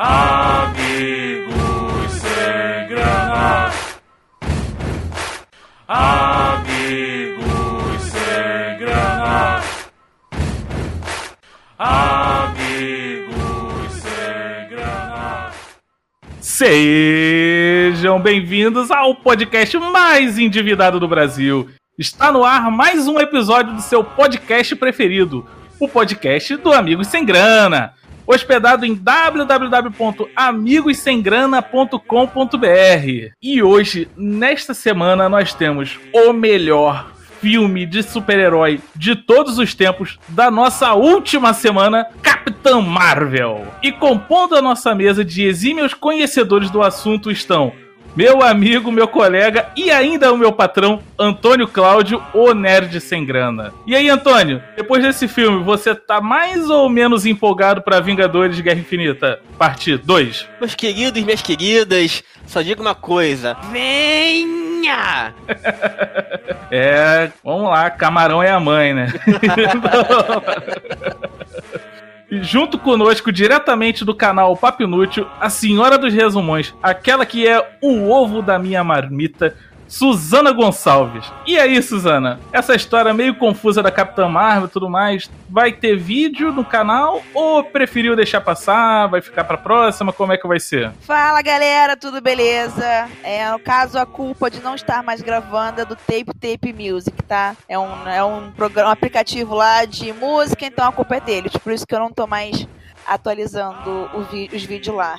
Amigos sem grana. Amigos sem grana. Amigos sem grana. Sejam bem-vindos ao podcast mais endividado do Brasil. Está no ar mais um episódio do seu podcast preferido, o podcast do Amigos Sem Grana, hospedado em www.amigossemgrana.com.br. E hoje, nesta semana, nós temos o melhor filme de super-herói de todos os tempos da nossa última semana, Capitã Marvel. E compondo a nossa mesa de exímios conhecedores do assunto estão meu amigo, meu colega e ainda o meu patrão, Antônio Cláudio, o Nerd Sem Grana. E aí, Antônio, depois desse filme, você tá mais ou menos empolgado pra Vingadores Guerra Infinita, parte 2? Meus queridos, minhas queridas, só digo uma coisa: venha! é, vamos lá, camarão é a mãe, né? junto conosco, diretamente do canal Papo Inútil, a senhora dos resumões, aquela que é o ovo da minha marmita, Suzana Gonçalves. E aí, Suzana? Essa história meio confusa da Capitã Marvel e tudo mais, vai ter vídeo no canal ou preferiu deixar passar, vai ficar pra próxima? Como é que vai ser? Fala galera, tudo beleza? É, no caso, a culpa de não estar mais gravando é do Tape Tape Music, tá? É um, é um, programa, um aplicativo lá de música, então a culpa é deles. Por isso que eu não tô mais atualizando vi os vídeos lá.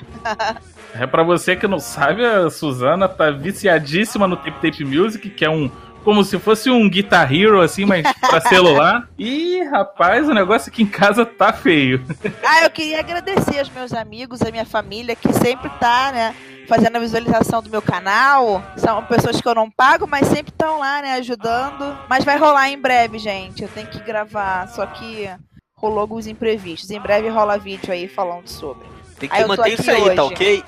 é para você que não sabe, a Suzana tá viciadíssima no Tape Tape Music, que é um como se fosse um Guitar Hero, assim, mas pra celular. E, rapaz, o negócio aqui em casa tá feio. Ah, eu queria agradecer aos meus amigos, a minha família, que sempre tá, né, fazendo a visualização do meu canal. São pessoas que eu não pago, mas sempre estão lá, né, ajudando. Mas vai rolar em breve, gente. Eu tenho que gravar, só que rolou alguns imprevistos. Em breve rola vídeo aí falando sobre. Tem que manter isso aí, hoje. tá ok?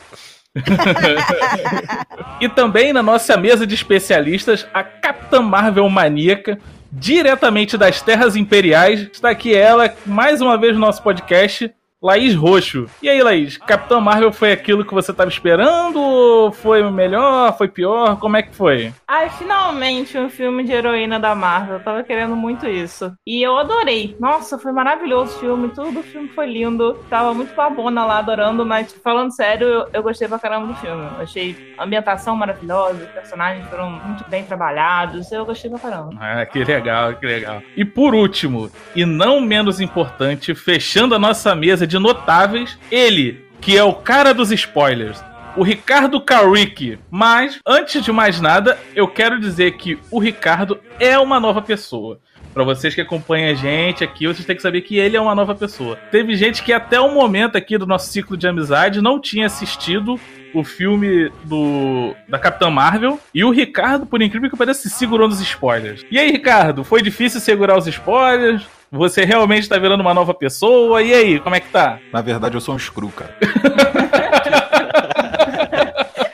e também na nossa mesa de especialistas, a Capitã Marvel Maníaca, diretamente das Terras Imperiais, está aqui ela, mais uma vez no nosso podcast, Laís Roxo. E aí, Laís, Capitão Marvel foi aquilo que você estava esperando? Foi melhor? Foi pior? Como é que foi? Ai, finalmente um filme de heroína da Marvel. Eu tava querendo muito isso. E eu adorei. Nossa, foi maravilhoso o filme. Tudo o filme foi lindo. Tava muito babona lá adorando, mas falando sério, eu, eu gostei pra caramba do filme. Eu achei a ambientação maravilhosa, os personagens foram muito bem trabalhados. Eu gostei pra caramba. Ah, que legal, que legal. E por último, e não menos importante, fechando a nossa mesa de de notáveis, ele, que é o cara dos spoilers, o Ricardo Carrick. Mas, antes de mais nada, eu quero dizer que o Ricardo é uma nova pessoa. Para vocês que acompanham a gente aqui, vocês têm que saber que ele é uma nova pessoa. Teve gente que até o momento aqui do nosso ciclo de amizade não tinha assistido o filme do da Capitã Marvel e o Ricardo, por incrível que pareça, se segurou nos spoilers. E aí, Ricardo, foi difícil segurar os spoilers? Você realmente tá virando uma nova pessoa? E aí, como é que tá? Na verdade, eu sou um screw, cara.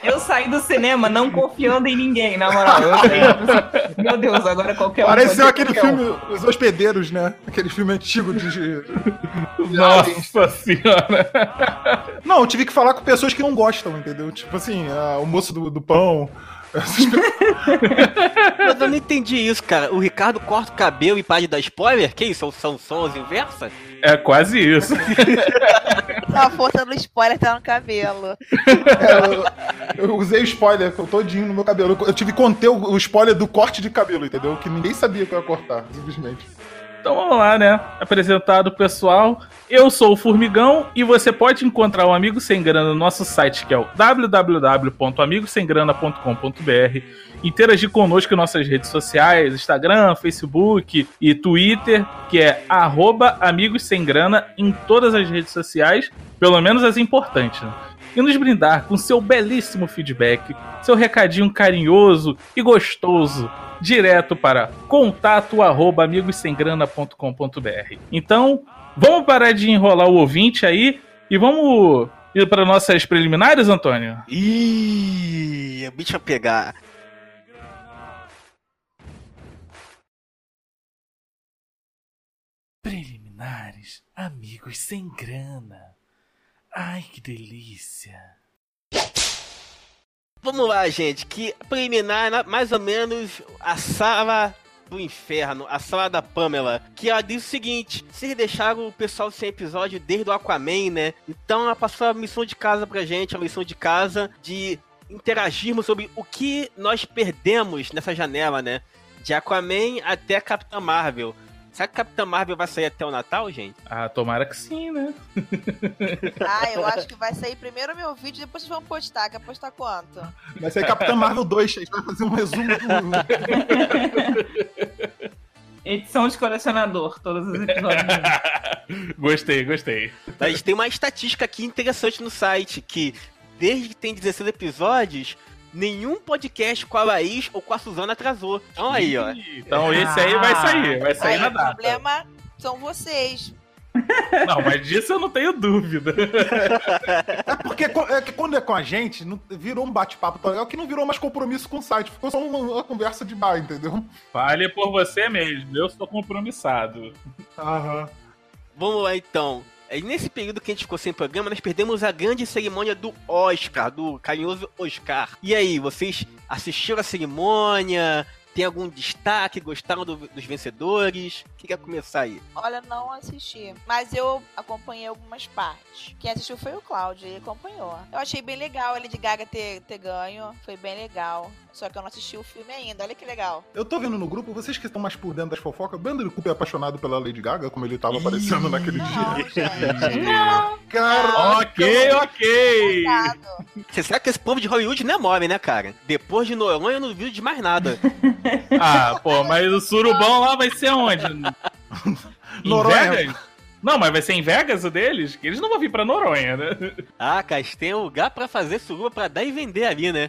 eu saí do cinema não confiando em ninguém, na moral. Eu meu Deus, agora qualquer um. Pareceu aquele filme, um. Os Hospedeiros, né? Aquele filme antigo de. Nossa senhora! Não, eu tive que falar com pessoas que não gostam, entendeu? Tipo assim, o moço do, do pão. Mas eu não entendi isso, cara. O Ricardo corta o cabelo e para de dar spoiler? Que isso? São sons inversas? É quase isso. a força do spoiler tá no cabelo. É, eu, eu, usei o spoiler todinho no meu cabelo. Eu tive que conter o, o spoiler do corte de cabelo, entendeu? Que ninguém sabia que eu ia cortar, simplesmente. Então vamos lá, né? Apresentado o pessoal. Eu sou o Formigão e você pode encontrar o Amigo Sem Grana no nosso site, que é o www.amigosemgrana.com.br. Interagir conosco em nossas redes sociais, Instagram, Facebook e Twitter, que é arroba Amigos Sem Grana em todas as redes sociais, pelo menos as importantes. Né? e nos brindar com seu belíssimo feedback, seu recadinho carinhoso e gostoso direto para contato@amigossemgrana.com.br. Então, vamos parar de enrolar o ouvinte aí e vamos ir para nossas preliminares, Antônio? Ih, o bicho a pegar. Preliminares, amigos sem grana. Ai, que delícia. Vamos lá, gente, que preliminar, na- mais ou menos, a sala do inferno, a sala da Pamela, que ela diz o seguinte, vocês deixaram o pessoal sem episódio desde o Aquaman, né? Então ela passou a missão de casa pra gente, a missão de casa de interagirmos sobre o que nós perdemos nessa janela, né? De Aquaman até Capitã Marvel. Será que Capitã Marvel vai sair até o Natal, gente? Ah, tomara que sim, né? Ah, eu acho que vai sair primeiro o meu vídeo, depois vocês vão postar. Quer postar quanto? Vai ser Capitão Marvel 2, a gente vai fazer um resumo do. Edição de colecionador, todos os episódios. gostei, gostei. A gente tem uma estatística aqui interessante no site, que desde que tem 16 episódios, nenhum podcast com a Laís ou com a Suzana atrasou. Então aí, ó. Então esse aí vai sair, vai sair Aí na o data. problema são vocês. Não, mas disso eu não tenho dúvida. É porque é que quando é com a gente, virou um bate-papo tão legal que não virou mais compromisso com o site. Ficou só uma, uma conversa de bar, entendeu? Fale por você mesmo, eu sou compromissado. Aham. Vamos lá então. Aí, nesse período que a gente ficou sem programa, nós perdemos a grande cerimônia do Oscar, do carinhoso Oscar. E aí, vocês assistiram a cerimônia? Tem algum destaque? Gostaram do- dos vencedores? O que quer começar aí? Olha, não assisti. Mas eu acompanhei algumas partes. Quem assistiu foi o Cláudio, ele acompanhou. Eu achei bem legal a Lady Gaga ter, ter ganho. Foi bem legal. Só que eu não assisti o filme ainda. Olha que legal. Eu tô vendo no grupo, vocês que estão mais por dentro das fofocas, o Bando Cooper é apaixonado pela Lady Gaga, como ele tava aparecendo naquele Não, dia. gente. Cara, ok, ok. Você sabe que esse povo de Hollywood não é mole, né, cara? Depois de Noronha, eu não vi de mais nada. Ah, pô, mas o surubão lá vai ser onde? Em Noronha. Vegas? Não, mas vai ser em Vegas o deles? Que eles não vão vir pra Noronha, né? ah, eles têm lugar pra fazer suruba pra dar e vender ali, né?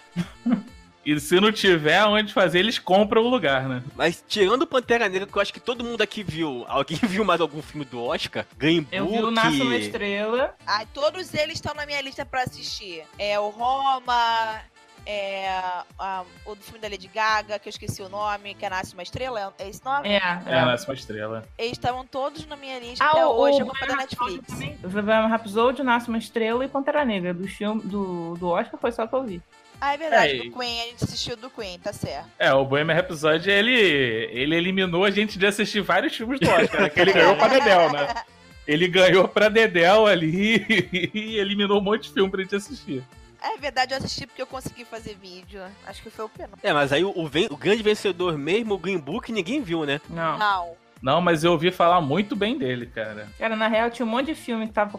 E se não tiver onde fazer, eles compram o lugar, né? Mas tirando o Pantera Negra, que eu acho que todo mundo aqui viu. Alguém viu mais algum filme do Oscar? Green Book? Eu vi o Nasce uma Estrela. Ai, todos eles estão na minha lista pra assistir. É o Roma, é a- o do filme da Lady Gaga, que eu esqueci o nome, que é Nasce uma Estrela. É esse nome? É, É, é. nasce uma estrela. Eles estavam todos na minha lista Ah, até o, hoje, eu vou da Netflix. também. O Bohemian Rhapsody, Nasce uma Estrela e Pantera Negra. Do, filme, do, do Oscar foi só que eu vi. Ah, é verdade, É, do Queen, a gente assistiu do Queen, tá certo. É, o Bohemian Rhapsody, ele, ele eliminou a gente de assistir vários filmes do Oscar, né? Que ele ganhou pra Dedel, né? Ele ganhou pra Dedel ali e eliminou um monte de filme pra gente assistir. É verdade, eu assisti porque eu consegui fazer vídeo. Acho que foi o penúltimo. É, mas aí o, o o grande vencedor mesmo, o Green Book, ninguém viu, né? Não. Não. Não, mas eu ouvi falar muito bem dele, cara. Cara, na real, tinha um monte de filme que tava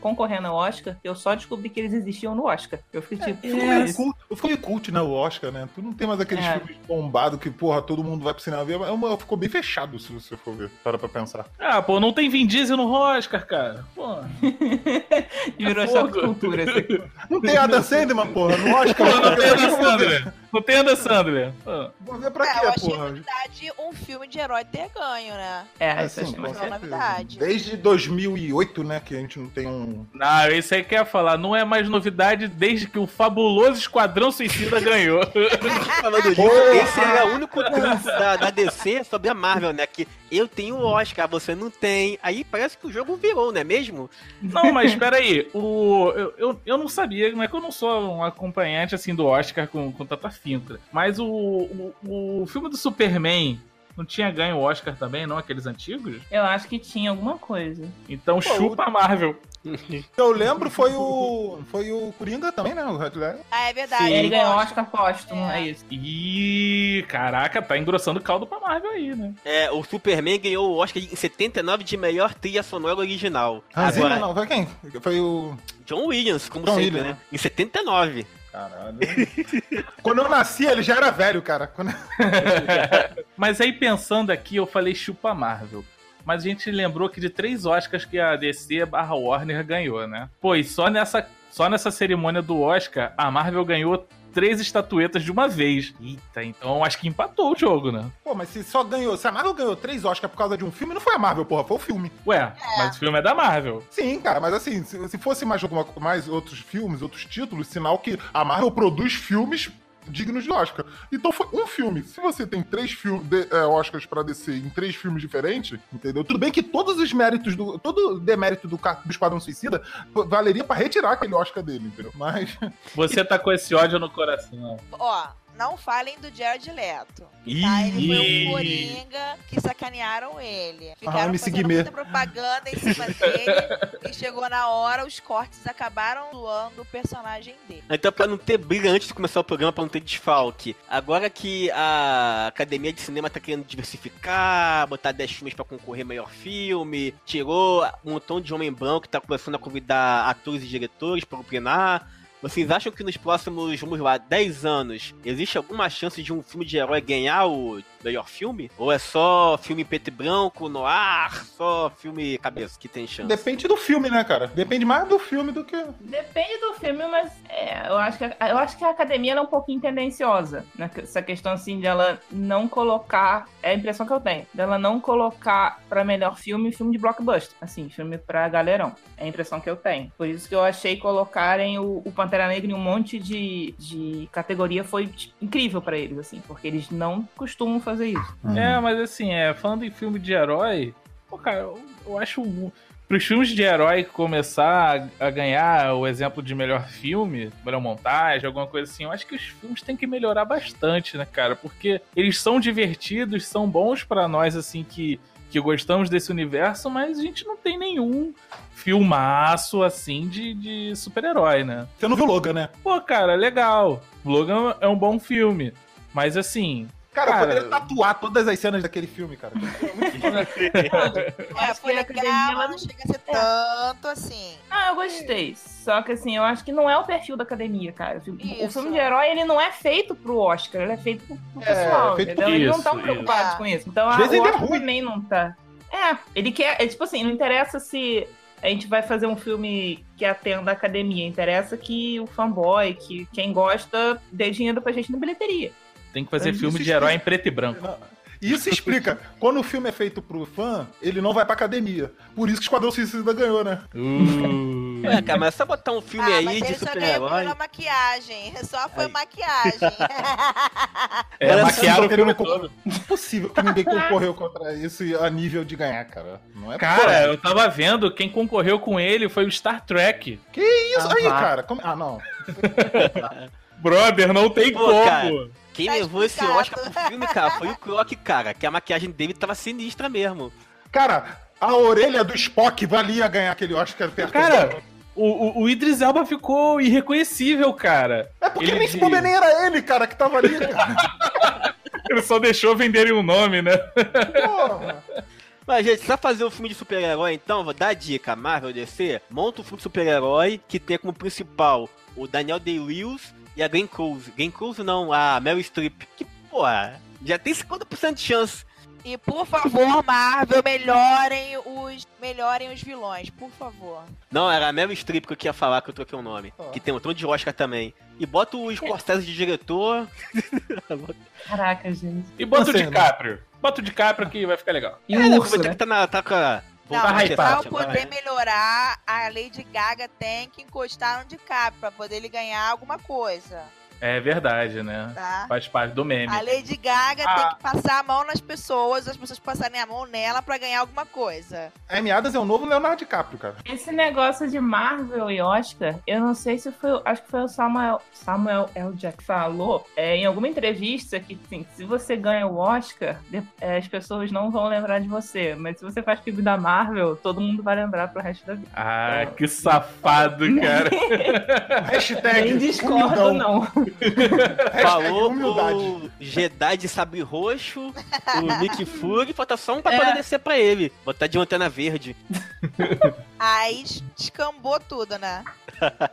concorrendo, ao Oscar. Eu só descobri que eles existiam no Oscar. Eu fiquei tipo, Ficou "Que meio isso?" cult, né, o Oscar, né? Tu não tem mais aqueles É. filmes bombados que, porra, todo mundo vai pro cinema ver. É uma- ficou bem fechado, se você for ver. Para pra pensar. Ah, pô, não tem Vin Diesel no Oscar, cara. Pô. virou É choque cultura. esse aqui. Não tem Adam Sandman, porra, no Oscar. Pô, não tem eu Adam ver- Sandler. Não tem Adam Sandler. Vou ver pra É, eu quê, achei porra? novidade um filme de herói ter ganho, né? É, isso Assim, Isso é certeza. novidade. Desde 2008, né, que a gente não tem um... Não, isso aí que eu ia falar. Não é mais novidade desde que o fabuloso Esquadrão Suicida ganhou. Falando disso, esse era o único trunfo da, da DC sobre a Marvel, né? Que eu tenho o Oscar, você não tem. Aí parece que o jogo virou, não é mesmo? Não, mas peraí, o, eu, eu, eu não sabia, não é que eu não sou um acompanhante assim do Oscar com, com tanta finta. Mas o, o, o filme do Superman não tinha ganho o Oscar também, não? Aqueles antigos? Eu acho que tinha alguma coisa. Então chupa a Marvel. Eu lembro foi o... Foi o Coringa também, né, o Red Ledger. Ah, é verdade. ele eu ganhou. Oscar póstumo, é, isso. Ih, caraca, tá engrossando o caldo pra Marvel aí, né? É, o Superman ganhou o Oscar em 79 de melhor trilha sonora original. Ah, sim, Agora, não, foi quem? Foi o... John Williams, como John sempre, Williams, né? Em 79. Caralho. Quando eu nasci, ele já era velho, cara. Quando... Mas aí pensando aqui, eu falei chupa Marvel. Mas a gente lembrou que de três Oscars que a DC barra Warner ganhou, né? Pô, e só nessa, só nessa cerimônia do Oscar, a Marvel ganhou três estatuetas de uma vez. Eita, então acho que empatou o jogo, né? Pô, mas se só ganhou... Se a Marvel ganhou três Oscars por causa de um filme, não foi a Marvel, porra, foi o filme. Ué, mas o filme é da Marvel. Sim, cara, mas assim, se, se fosse mais, alguma, mais outros filmes, outros títulos, sinal que a Marvel produz filmes dignos de Oscar. Então foi um filme. Se você tem três filmes é, Oscars pra descer em três filmes diferentes, entendeu? Tudo bem que todos os méritos do. Todo o demérito do, do Esquadrão Suicida valeria pra retirar aquele Oscar dele, entendeu? Mas. Você tá com esse ódio no coração. Ó, não falem do Jared Leto. Ih, Tá? Ele foi um coringa que sacanearam ele. Ah, Ficaram MC fazendo muita propaganda em cima dele. e chegou na hora, os cortes acabaram zoando o personagem dele. Então, pra não ter briga antes de começar o programa, pra não ter desfalque. Agora que a Academia de Cinema tá querendo diversificar, botar 10 filmes pra concorrer melhor filme, tirou um montão de homem branco que tá começando a convidar atores e diretores pra opinar. Vocês acham que nos próximos, vamos lá, 10 anos, existe alguma chance de um filme de herói ganhar o melhor filme? Ou é só filme preto e branco, noir, só filme cabeça que tem chance? Depende do filme, né, cara? Depende mais do filme do que. Depende do filme, mas é, eu, acho que a, eu acho que a academia ela é um pouquinho tendenciosa. Né? Essa questão assim dela não colocar. É a impressão que eu tenho. Dela não colocar pra melhor filme filme de blockbuster. Assim, filme pra galerão. É a impressão que eu tenho. Por isso que eu achei colocarem o, o Pantera Negra em um monte de, de categoria foi tipo, incrível pra eles, assim, porque eles não costumam fazer isso. É, mas assim, é, falando em filme de herói, pô, cara, eu, eu acho. Pros filmes de herói começar a, a ganhar o exemplo de melhor filme, melhor montagem, alguma coisa assim, eu acho que os filmes têm que melhorar bastante, né, cara? Porque eles são divertidos, são bons pra nós, assim, que, que gostamos desse universo, mas a gente não tem nenhum filmaço, assim, de, de super-herói, né? Você não viu Logan, né? Pô, cara, legal. Logan é um bom filme. Mas assim, Cara, Cara, eu poderia tatuar todas as cenas daquele filme, cara. É, foi legal, mas não chega a ser tanto assim. Ah, eu gostei. Só que assim, eu acho que não é o perfil da academia, cara. O filme, o Isso. filme de herói, ele não é feito pro Oscar, ele é feito pro, pro É, pessoal, feito entendeu? pro- Eles não Isso, estão isso. preocupados É. com isso. Então Às a, vezes o ele é Oscar ruim. também não tá. É, ele quer. É tipo assim, não interessa se a gente vai fazer um filme que atenda a academia. Interessa que o fanboy, que quem gosta, dê dinheiro pra gente na bilheteria. Tem que fazer Isso filme de explica- herói em preto e branco. E isso explica. Quando o filme é feito pro fã, ele não vai pra academia. Por isso que o Esquadrão Suicida ganhou, né? Uh. Ué, cara, mas é só botar um filme ah, aí mas de ele só ganhou super-herói. pela maquiagem. Só foi Aí. maquiagem. É, Olha maquiaram o só, filme ele não- todo. Impossível que ninguém concorreu contra isso a nível de ganhar, cara. Não é Cara, eu tava vendo, quem concorreu com ele foi o Star Trek. Que isso aí, Ah, vá. cara? Como- Ah, não. Brother, não tem Pô, como. cara. Quem Tá levou esse. Oscar pro filme, cara, foi o Croc, cara. Que a maquiagem dele tava sinistra mesmo. Cara, a orelha do Spock valia ganhar aquele Oscar perto Cara, o, o, o Idris Elba ficou irreconhecível, cara. É porque ele nem se de- nem era ele, cara, que tava ali, cara. Ele só deixou venderem o nome, né? Porra. Mas, gente, pra fazer um filme de super-herói, então, vou dar a dica. Marvel DC, monta um filme de super-herói que tem como principal o Daniel Day-Lewis e a Glenn Close. Glenn Close não, a Meryl Streep. Que, porra, já tem 50% de chance. E por favor, Marvel, melhorem os, melhorem os vilões, por favor. Não, era a Meryl Streep que eu queria falar, que eu troquei o nome. Que tem um tom de Oscar também. E bota o Scorsese de diretor. Caraca, gente. E bota o sei, DiCaprio. Bota o DiCaprio que vai ficar legal. E é, o né, urso, vai ter né? que tá, na, tá com a... Não, hypado. pra poder melhorar, a Lady Gaga tem que encostar no DiCaprio pra poder ele ganhar alguma coisa, É verdade, né? tá? Faz parte do meme. A Lady Gaga Ah. tem que passar a mão nas pessoas, as pessoas passarem a mão nela pra ganhar alguma coisa. A Amy Adams é o novo Leonardo DiCaprio, cara. Esse negócio de Marvel e Oscar, eu não sei se foi. Acho que foi o Samuel, Samuel L. Jack que falou é, em alguma entrevista que assim, se você ganha o Oscar, de- é, as pessoas não vão lembrar de você. Mas se você faz filme da Marvel, todo mundo vai lembrar pro resto da vida. Ah, que safado, cara. Hashtag Nem discordo, humildão. não. Falou humildade. o Jedi de sabre roxo, o Nick Fury, falta só um pra É. poder descer pra ele. Botar de antena verde. Aí descambou tudo, né?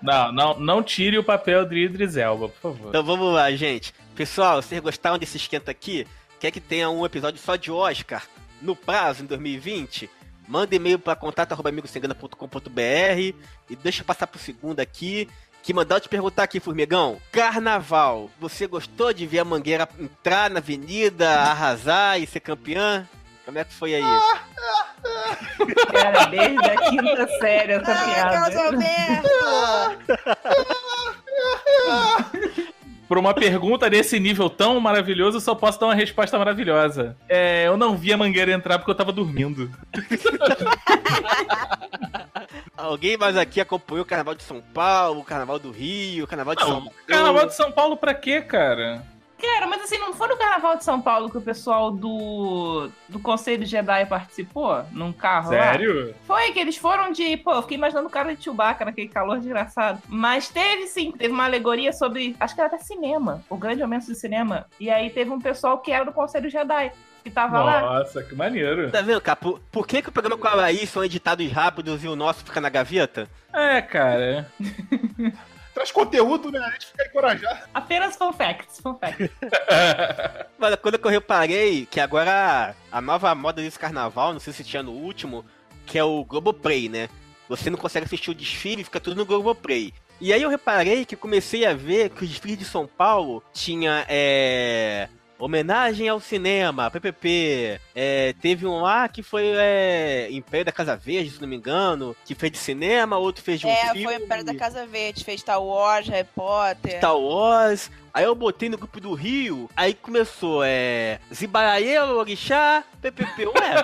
Não, não, não tire o papel de Idris Elba, por favor. Então vamos lá, gente. Pessoal, vocês gostaram desse esquenta aqui? Quer que tenha um episódio só de Oscar no prazo em 2020? Manda e-mail para contato.amigosengana.com.br e deixa eu passar pro segundo aqui. Que mandar eu te perguntar aqui, Formigão. Carnaval, você gostou de ver a Mangueira entrar na avenida, arrasar e ser campeã? Como é que foi aí? Cara, desde a quinta série essa Carlos piada. Alberto! Pra uma pergunta desse nível tão maravilhoso, eu só posso dar uma resposta maravilhosa. É, eu não vi a mangueira entrar porque eu tava dormindo. Alguém mais aqui acompanhou o Carnaval de São Paulo, o Carnaval do Rio, o Carnaval de São Não, Paulo? Carnaval de São Paulo pra quê, cara? Cara, mas assim, não foi no Carnaval de São Paulo que o pessoal do, do Conselho Jedi participou? Num carro lá? Sério? Foi que eles foram de. Pô, eu fiquei imaginando o cara de Chewbacca naquele calor desgraçado. Mas teve sim, teve uma alegoria sobre. Acho que era até cinema, o grande aumento do cinema. E aí teve um pessoal que era do Conselho Jedi, que tava lá. Nossa, que maneiro. Tá vendo, cara? Por, por que, que o programa com a Laís são editados rápidos e o nosso fica na gaveta? É, cara. Traz conteúdo, né? A gente fica encorajado. Apenas fun facts, fun facts. Mas quando eu reparei que agora a nova moda desse carnaval, não sei se tinha no último, que é o Globoplay, né? Você não consegue assistir o desfile, fica tudo no Globoplay. E aí eu reparei que comecei a ver que o desfile de São Paulo tinha é, homenagem ao cinema, PPP. É, teve um lá que foi é, Império da Casa Verde, se não me engano, que fez de cinema, outro fez de um É, filme. foi o Império da Casa Verde, fez Star Wars, Harry Potter. Star Wars. Aí eu botei no grupo do Rio, aí começou, é. Zibaraelo, Orixá, PPP. Ué,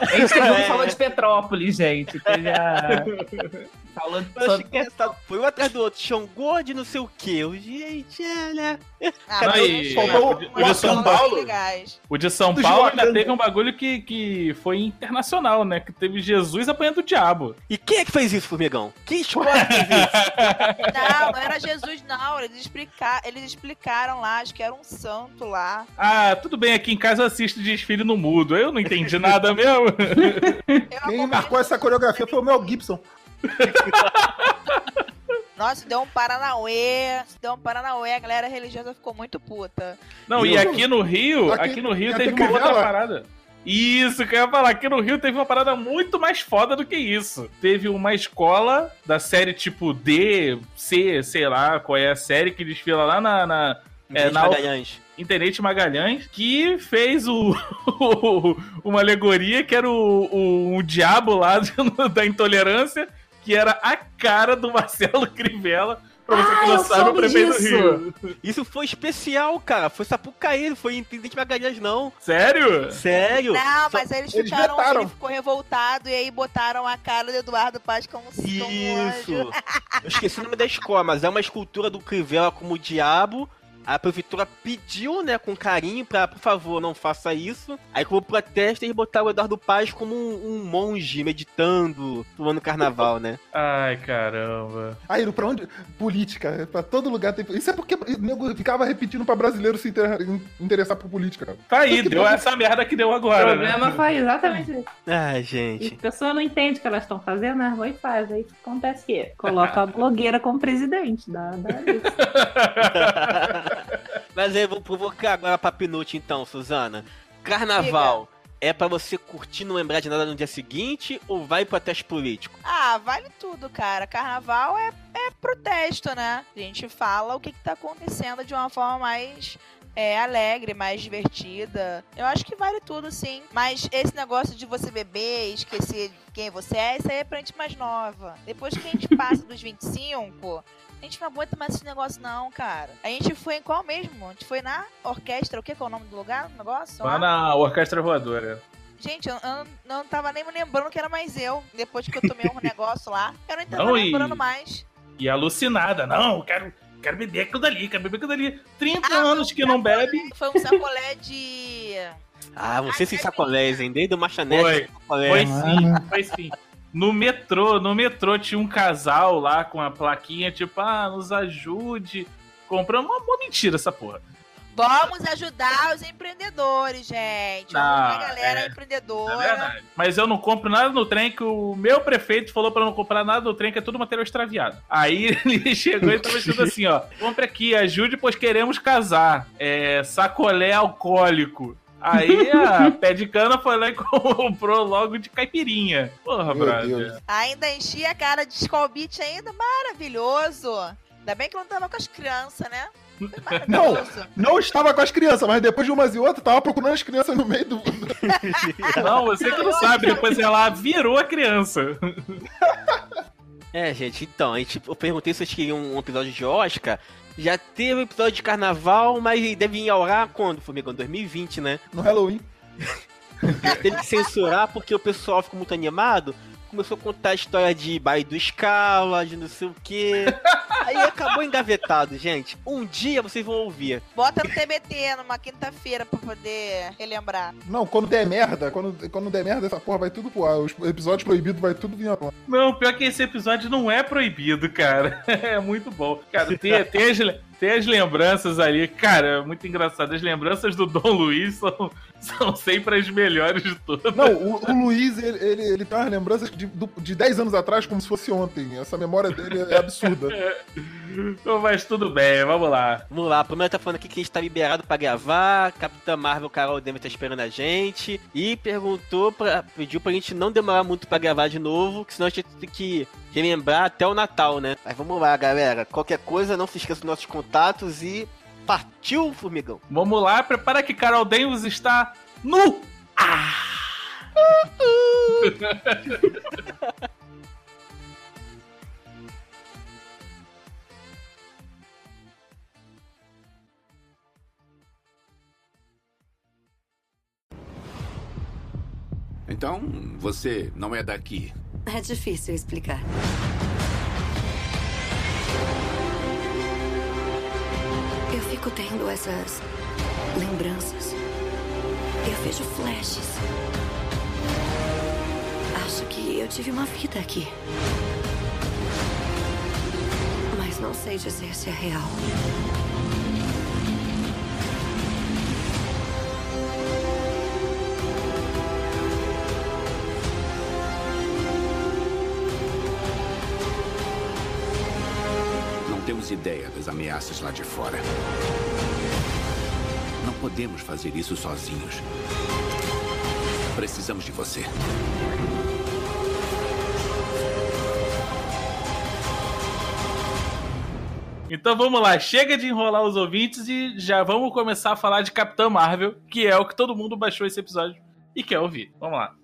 A gente É. falou de Petrópolis, gente. Teve a... Achei sobre que engraçado. Foi um atrás do outro, Xangô de não sei o que. Eu, gente, é, né? Ah, tinha faltou umas o de São Paulo. legais. O de São Paulo ainda teve um bagulho que, que foi internacional, né? Que teve Jesus apanhando o diabo. E quem é que fez isso, Formigão? Que escola fez isso? Não, não era Jesus, não. Eles, explica... Eles explicaram lá, acho que era um santo lá. Ah, tudo bem, aqui em casa eu assisto desfile no mudo. Eu não entendi nada mesmo. Quem marcou essa coreografia foi o Mel Gibson. Nossa, deu um Paranauê. Deu um Paranauê, a galera religiosa ficou muito puta. Não, e Isso. aqui no Rio, Aqui- aqui no Rio teve uma outra parada. Isso que eu ia falar, aqui no Rio teve uma parada muito mais foda do que isso. Teve uma escola da série tipo D, C, sei lá qual é a série que desfila lá na, na É, Gente na- Magalhães. Intendente Magalhães, que fez o, uma alegoria que era o, o, o diabo lá da intolerância, que era a cara do Marcelo Crivella. Pra você que Ah, não eu sabe, o soube prefeito do disso. Rio. Isso foi especial, cara. Foi Sapucaí, não foi Intendente Magalhães, não. Sério? Sério? Não, mas eles Eles ficaram. vetaram. Ele ficou revoltado e aí botaram a cara do Eduardo Paz como se como um Isso. anjo. Eu esqueci o nome da escola, mas é uma escultura do Crivella como o diabo. A prefeitura pediu, né, com carinho, pra, por favor, não faça isso. Aí, como protesto, eles botaram o Eduardo Paz como um, um monge meditando no ano carnaval, né? Ai, caramba. Aí, pra onde? Política. Pra todo lugar tem. Isso é porque o nego ficava repetindo pra brasileiro se inter- interessar por política, cara. Tá aí, deu essa merda que deu O agora, problema né? foi exatamente isso. Ai, E gente. a pessoa não entende o que elas estão fazendo, né? Vai e faz. Aí acontece o quê? Coloca a blogueira como presidente da, da lista. Mas aí, eu vou provocar agora pra Pinute, então, Suzana. Carnaval é pra você curtir e não lembrar de nada no dia seguinte ou vai pro teste político? Ah, vale tudo, cara. Carnaval é, é protesto, né? A gente fala o que, que tá acontecendo de uma forma mais é, alegre, mais divertida. Eu acho que vale tudo, sim. Mas esse negócio de você beber e esquecer quem você é, isso aí é pra gente mais nova. Depois que a gente passa dos 25. A gente não aguenta mais esse negócio, não, cara. A gente foi em qual mesmo? A gente foi na orquestra, o que, que é o nome do lugar? O negócio? Lá na Orquestra Voadora. Gente, eu, eu não tava nem me lembrando que era mais eu. Depois que eu tomei um negócio lá, eu nem tava Não, e- lembrando mais. E alucinada. Não, quero, quero beber aquilo dali, quero beber aquilo dali. 30 Ah, anos que não bebe. Foi um sacolé de. Ah, você Ai, sem sacolés, hein? Desde o Machanete, Foi. Foi sim, foi sim. No metrô, no metrô tinha um casal lá com a plaquinha, tipo, ah, nos ajude. Comprando uma, uma mentira essa porra. Vamos ajudar os empreendedores, gente. Vamos Ah, a galera é. É empreendedora. verdade. Mas eu não compro nada no trem que o meu prefeito falou pra eu não comprar nada no trem, que é tudo material extraviado. Aí ele chegou e tava escrito assim, ó. Compre aqui, ajude, pois queremos casar. É, sacolé alcoólico. Aí a pé de cana foi lá e comprou logo de caipirinha. Porra, Meu brother. Deus. Ainda enchi a cara de Skull Beach ainda. Maravilhoso. Ainda bem que não tava com as crianças, né? Maravilhoso. Não estava com as crianças, mas depois de umas e outras, tava procurando as crianças no meio do. Não, você que não sabe, depois ela virou a criança. É, gente, então, a gente, eu perguntei se vocês queriam um episódio de Oscar. Já teve um episódio de carnaval, mas deve ir ao ar quando, Formigão? 2020, né? No Halloween. Teve que censurar porque o pessoal ficou muito animado. Começou a contar a história de baile do Scala, de não sei o quê. Aí acabou engavetado, gente. Um dia vocês vão ouvir. Bota no TBT numa quinta-feira pra poder relembrar. Não, quando der merda, quando, quando der merda, essa porra vai tudo pro ar. Os episódios proibidos vai tudo vir à tona. Não, pior que esse episódio não é proibido, cara. É muito bom. Cara, tem, tem, as, tem as lembranças ali. Cara, é muito engraçado. As lembranças do Dom Luiz são, são sempre as melhores de todas. Não, o, o Luiz, ele, ele, ele tem umas lembranças de, de 10 anos atrás como se fosse ontem. Essa memória dele é absurda. Mas tudo bem, vamos lá. Vamos lá, Pamela tá falando aqui que a gente tá liberado pra gravar. Capitã Marvel, Carol Denver tá esperando a gente. E perguntou, pra, pediu pra gente não demorar muito pra gravar de novo, que senão a gente tem que relembrar até o Natal, né? Mas vamos lá, galera. Qualquer coisa, não se esqueça dos nossos contatos e partiu, formigão. Vamos lá, prepara que Carol Denvers está nu! Então, você não é daqui. É difícil explicar. Eu fico tendo essas lembranças. Eu vejo flashes. Acho que eu tive uma vida aqui. Mas não sei dizer se é real. Das ameaças lá de fora. Não podemos fazer isso sozinhos. Precisamos de você. Então vamos lá, chega de enrolar os ouvintes e já vamos começar a falar de Capitã Marvel, que é o que todo mundo baixou esse episódio e quer ouvir. Vamos lá.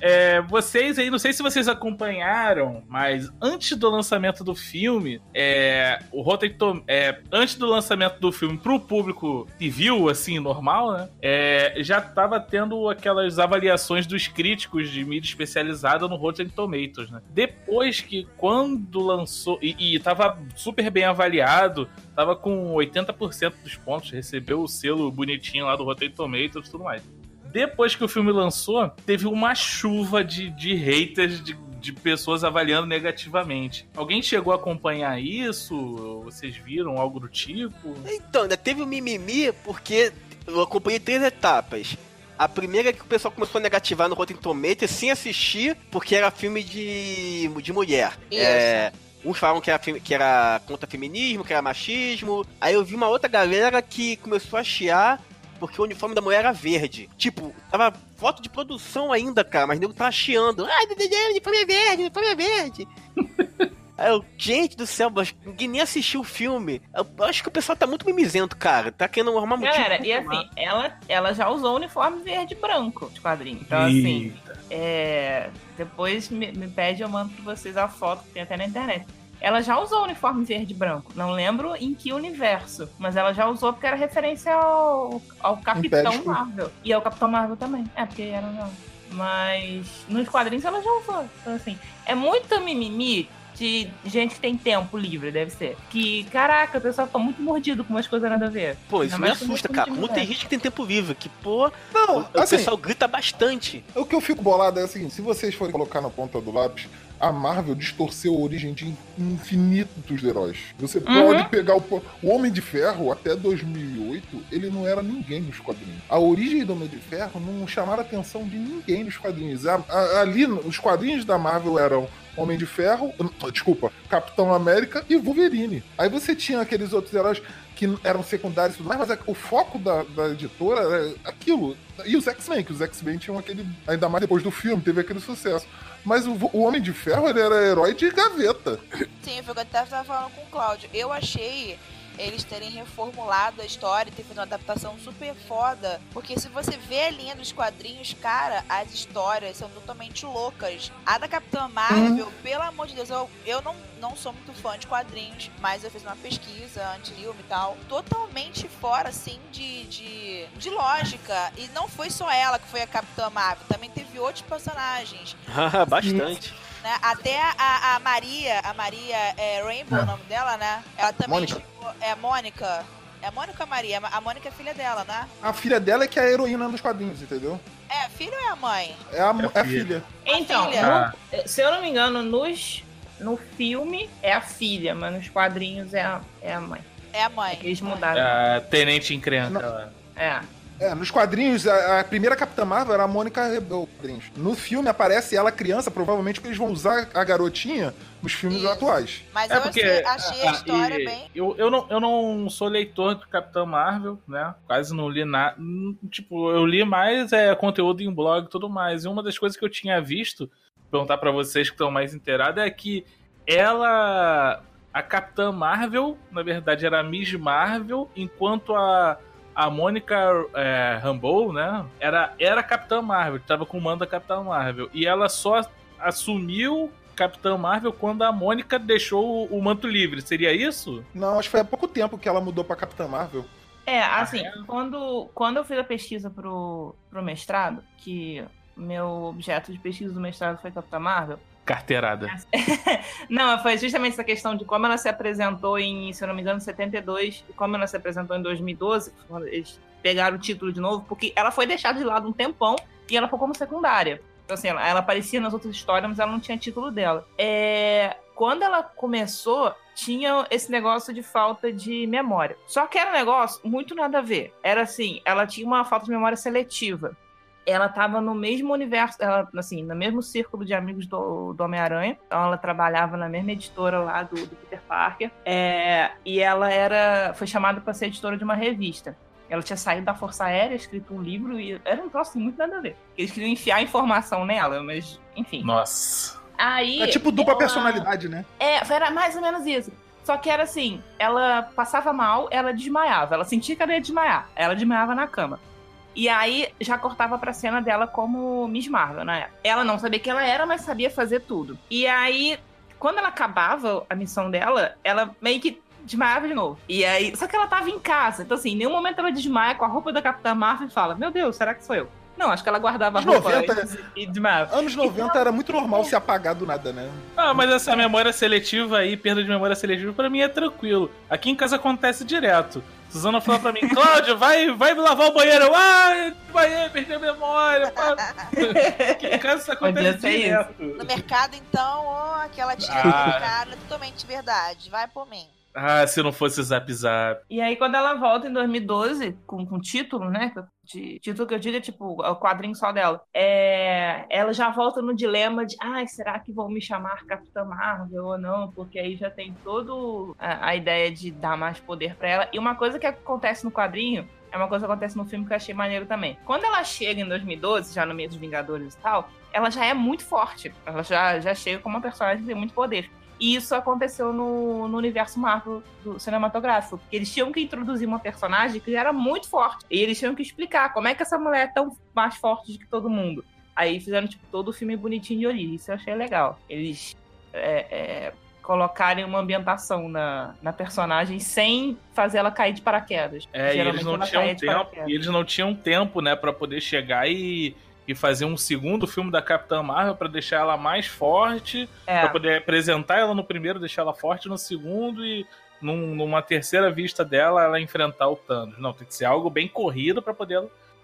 É, vocês aí, não sei se vocês acompanharam, mas antes do lançamento do filme, é, o Rotten Tom- é, antes do lançamento do filme pro público civil, assim, normal, né? é, já tava tendo aquelas avaliações dos críticos de mídia especializada no Rotten Tomatoes, né? Depois que, quando lançou, e, e tava super bem avaliado, tava com 80% dos pontos, recebeu o selo bonitinho lá do Rotten Tomatoes e tudo mais depois que o filme lançou, teve uma chuva de, de haters, de, de pessoas avaliando negativamente. Alguém chegou a acompanhar isso? Vocês viram algo do tipo? Então, ainda teve o mimimi porque eu acompanhei três etapas. A primeira é que o pessoal começou a negativar no Rotten Tomatoes sem assistir, porque era filme de, de mulher. Isso. É, uns falavam que era, filme- que era contra feminismo, que era machismo. Aí eu vi uma outra galera que começou a chiar porque o uniforme da mulher era verde. Tipo, tava foto de produção ainda, cara, mas o nego tava chiando. Ai, o uniforme é verde, o uniforme é verde. Eu, gente do céu, mas ninguém nem assistiu o filme. Eu, eu acho que o pessoal tá muito mimizento, cara. Tá querendo arrumar motivo. Galera, e assim, ela, ela já usou o uniforme verde e branco de quadrinho. Então, assim, é, depois me, me pede, eu mando pra vocês a foto que tem até na internet. Ela já usou o uniforme verde e branco. Não lembro em que universo, mas ela já usou porque era referência ao, ao Capitão Império. Marvel. E ao Capitão Marvel também. É, porque era não. Mas nos quadrinhos ela já usou. Então, assim, é muito mimimi de gente que tem tempo livre, deve ser. Que, caraca, o pessoal tá muito mordido com umas coisas nada a ver. Pô, isso Ainda me assusta, cara. Como tem gente que tem tempo livre, que, pô, Não, o assim, pessoal grita bastante. o que eu fico bolado é assim, se vocês forem colocar na ponta do lápis, a Marvel distorceu a origem de infinitos heróis. Você Uhum. pode pegar o, o Homem de Ferro até 2008, ele não era ninguém nos quadrinhos. A origem do Homem de Ferro não chamava a atenção de ninguém nos quadrinhos. A- a- ali, os quadrinhos da Marvel eram Homem de Ferro, desculpa, Capitão América e Wolverine. Aí você tinha aqueles outros heróis que eram secundários e tudo mais, mas o foco da, da editora era aquilo. E os X-Men, que os X-Men tinham aquele. Ainda mais depois do filme, teve aquele sucesso. Mas o, o Homem de Ferro ele era herói de gaveta. Sim, foi o que eu até tava falando com o Cláudio. Eu achei eles terem reformulado a história e ter feito uma adaptação super foda. Porque se você vê a linha dos quadrinhos, cara, as histórias são totalmente loucas. A da Capitã Marvel, pelo amor de Deus, eu, eu não, não sou muito fã de quadrinhos, mas eu fiz uma pesquisa antes de e tal. Totalmente fora, assim, de, de, de lógica. E não foi só ela que foi a Capitã Marvel, também teve outros personagens. Bastante. Né? Até a, a Maria, a Maria é Rainbow, É. o nome dela, né? Ela também Mônica. chegou- é Mônica. É a Mônica Maria. A Mônica é filha dela, né? A filha dela é que é a heroína dos quadrinhos, entendeu? É, filho ou é a mãe? É a, É é a a filha. Então, filha. Ah, se eu não me engano, nos, no filme é a filha, mas nos quadrinhos é a, é a mãe. É a mãe. É que eles mudaram. a Tenente Encrenca. É. É, nos quadrinhos, a, a primeira Capitã Marvel era a Mônica Rebel. No filme aparece ela criança, provavelmente porque eles vão usar a garotinha nos filmes Isso. atuais. Mas É eu porque achei, achei a ah, história e bem. Eu, eu, não, eu não sou leitor do Capitão Marvel, né? Quase não li nada. Tipo, eu li mais é, conteúdo em blog e tudo mais. E uma das coisas que eu tinha visto, perguntar pra vocês que estão mais inteirados, é que ela. A Capitã Marvel, na verdade, era a Miss Marvel, enquanto a. A Mônica é, Rambeau, né? Era, era a Capitã Marvel, tava com o mando da Capitã Marvel. E ela só assumiu Capitã Marvel quando a Mônica deixou o, o manto livre. Seria isso? Não, acho que foi há pouco tempo que ela mudou pra Capitã Marvel. É, assim, é? quando, quando eu fiz a pesquisa pro, pro mestrado, que meu objeto de pesquisa do mestrado foi Capitã Marvel, Carteirada. Não, foi justamente essa questão de como ela se apresentou em, se eu não me engano, 72 e como ela se apresentou em 2012, quando eles pegaram o título de novo, porque ela foi deixada de lado um tempão e ela ficou como secundária. Então, assim, ela, ela aparecia nas outras histórias, mas ela não tinha título dela. É, quando ela começou, tinha esse negócio de falta de memória. Só que era um negócio muito nada a ver. Era assim, ela tinha uma falta de memória seletiva ela estava no mesmo universo, ela, assim, no mesmo círculo de amigos do, do Homem-Aranha. Então ela trabalhava na mesma editora lá do, do Peter Parker. É, e ela era foi chamada para ser editora de uma revista. Ela tinha saído da Força Aérea, escrito um livro e era um troço muito nada a ver. Eles queriam enfiar informação nela, mas enfim. Nossa. Aí É tipo dupla ela- personalidade, né? é, era mais ou menos isso. Só que era assim, ela passava mal, ela desmaiava. Ela sentia que ela ia desmaiar. Ela desmaiava na cama. E aí já cortava pra cena dela como Miss Marvel, né? Ela não sabia quem ela era, mas sabia fazer tudo. E aí, quando ela acabava a missão dela, ela meio que desmaiava de novo. E aí, só que ela tava em casa. Então assim, em nenhum momento ela desmaia com a roupa da Capitã Marvel e fala: "Meu Deus, será que sou eu?" Não, acho que ela guardava a Nos roupa 90, antes e desmaiava. Anos 90 era muito normal se apagar do nada, né? Ah, mas essa memória seletiva aí, perda de memória seletiva, pra mim é tranquilo. Aqui em casa acontece direto. Suzana fala pra mim, Cláudio, vai, vai lavar o banheiro. Eu, Ah, banheiro, perdi a memória. pá." Aqui em casa isso acontece direto. No mercado, então, ó, aquela tira Ah. do cara, totalmente verdade. Vai por mim. Ah, se não fosse Zap Zap. E aí, quando ela volta em 2012, com, com título, né? De, título que eu digo é tipo, é o quadrinho só dela. É, ela já volta no dilema de, ai, será que vão me chamar Capitã Marvel ou não? Porque aí já tem toda a, ideia de dar mais poder pra ela. E uma coisa que acontece no quadrinho é uma coisa que acontece no filme que eu achei maneiro também. Quando ela chega em 2012, já no meio dos Vingadores e tal, ela já é muito forte. Ela já, já chega como uma personagem que tem muito poder. E isso aconteceu no, no universo Marvel do cinematográfico. Porque eles tinham que introduzir uma personagem que era muito forte. E eles tinham que explicar como é que essa mulher é tão mais forte do que todo mundo. Aí fizeram, tipo, todo o filme bonitinho de origem. Isso eu achei legal. Eles é, é, colocarem uma ambientação na, na personagem sem fazer ela cair de paraquedas. É, e eles não tinham tempo. E eles não tinham tempo, né, pra poder chegar e, e fazer um segundo filme da Capitã Marvel pra deixar ela mais forte, É. Pra poder apresentar ela no primeiro, deixar ela forte no segundo e num- numa terceira vista dela ela enfrentar o Thanos. Não, tem que ser algo bem corrido pra poder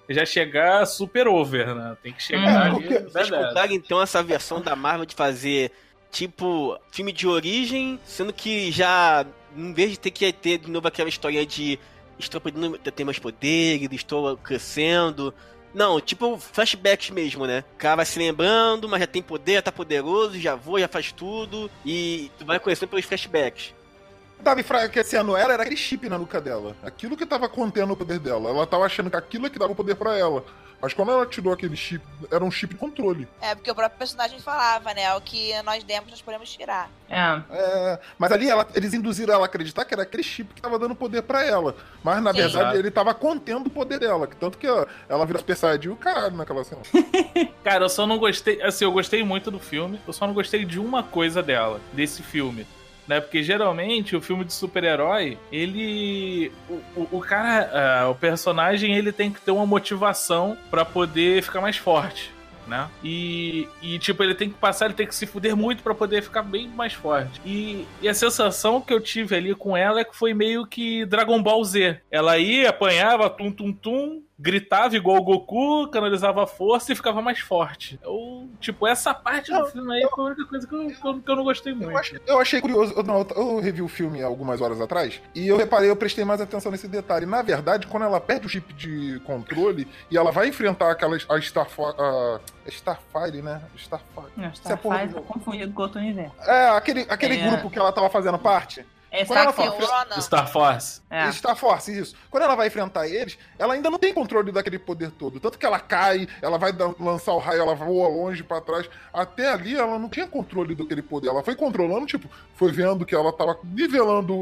já chegar super over, né? Tem que chegar É, ali. porque Vocês compraram então essa versão da Marvel de fazer tipo filme de origem, sendo que já em vez de ter que ter de novo aquela história de estou podendo ter mais poderes, estou crescendo. Não, tipo flashbacks mesmo, né? O cara vai se lembrando, mas já tem poder, tá poderoso, já voa, já faz tudo. E tu vai conhecendo pelos flashbacks. Tava enfraquecendo ela, era aquele chip na nuca dela. Aquilo que tava contendo o poder dela. Ela tava achando que aquilo é que dava o poder pra ela. Mas quando ela tirou aquele chip, era um chip de controle. É, porque o próprio personagem falava, né? O que nós demos, nós podemos tirar. É. É, mas ali ela- eles induziram ela a acreditar que era aquele chip que tava dando poder pra ela. Mas na Sim. verdade ele tava contendo o poder dela. que Tanto que ó, ela virou Super Saiyajin o caralho naquela cena. Cara, eu só não gostei. Assim, eu gostei muito do filme, eu só não gostei de uma coisa dela, desse filme. Né? Porque geralmente o filme de super-herói, ele. O, o, o cara. ah, o personagem, ele tem que ter uma motivação pra poder ficar mais forte. Né? E, e, tipo, ele tem que passar, ele tem que se fuder muito pra poder ficar bem mais forte. E, e a sensação que eu tive ali com ela é que foi meio que Dragon Ball Z. Ela ia, apanhava, tum, tum, tum, gritava igual o Goku, canalizava a força e ficava mais forte. Eu, tipo, essa parte do Não, filme aí foi a única coisa que eu, que eu, que eu não gostei muito. Eu achei, eu achei curioso. Eu, não, eu revi o filme algumas horas atrás e eu reparei, eu prestei mais atenção nesse detalhe. Na verdade, quando ela perde o chip de controle e ela vai enfrentar aquela a Starfire, a Starfire, né? Starfire. Não, Isso é porra Starfire do tá confundido com outro universo. É, aquele, aquele É. grupo que ela tava fazendo parte. É Quando ela fala-. Star Force. É. Star Force, isso. Quando ela vai enfrentar eles, ela ainda não tem controle daquele poder todo. Tanto que ela cai, ela vai lançar o raio, ela voa longe pra trás. Até ali ela não tinha controle daquele poder. Ela foi controlando, tipo, foi vendo que ela tava nivelando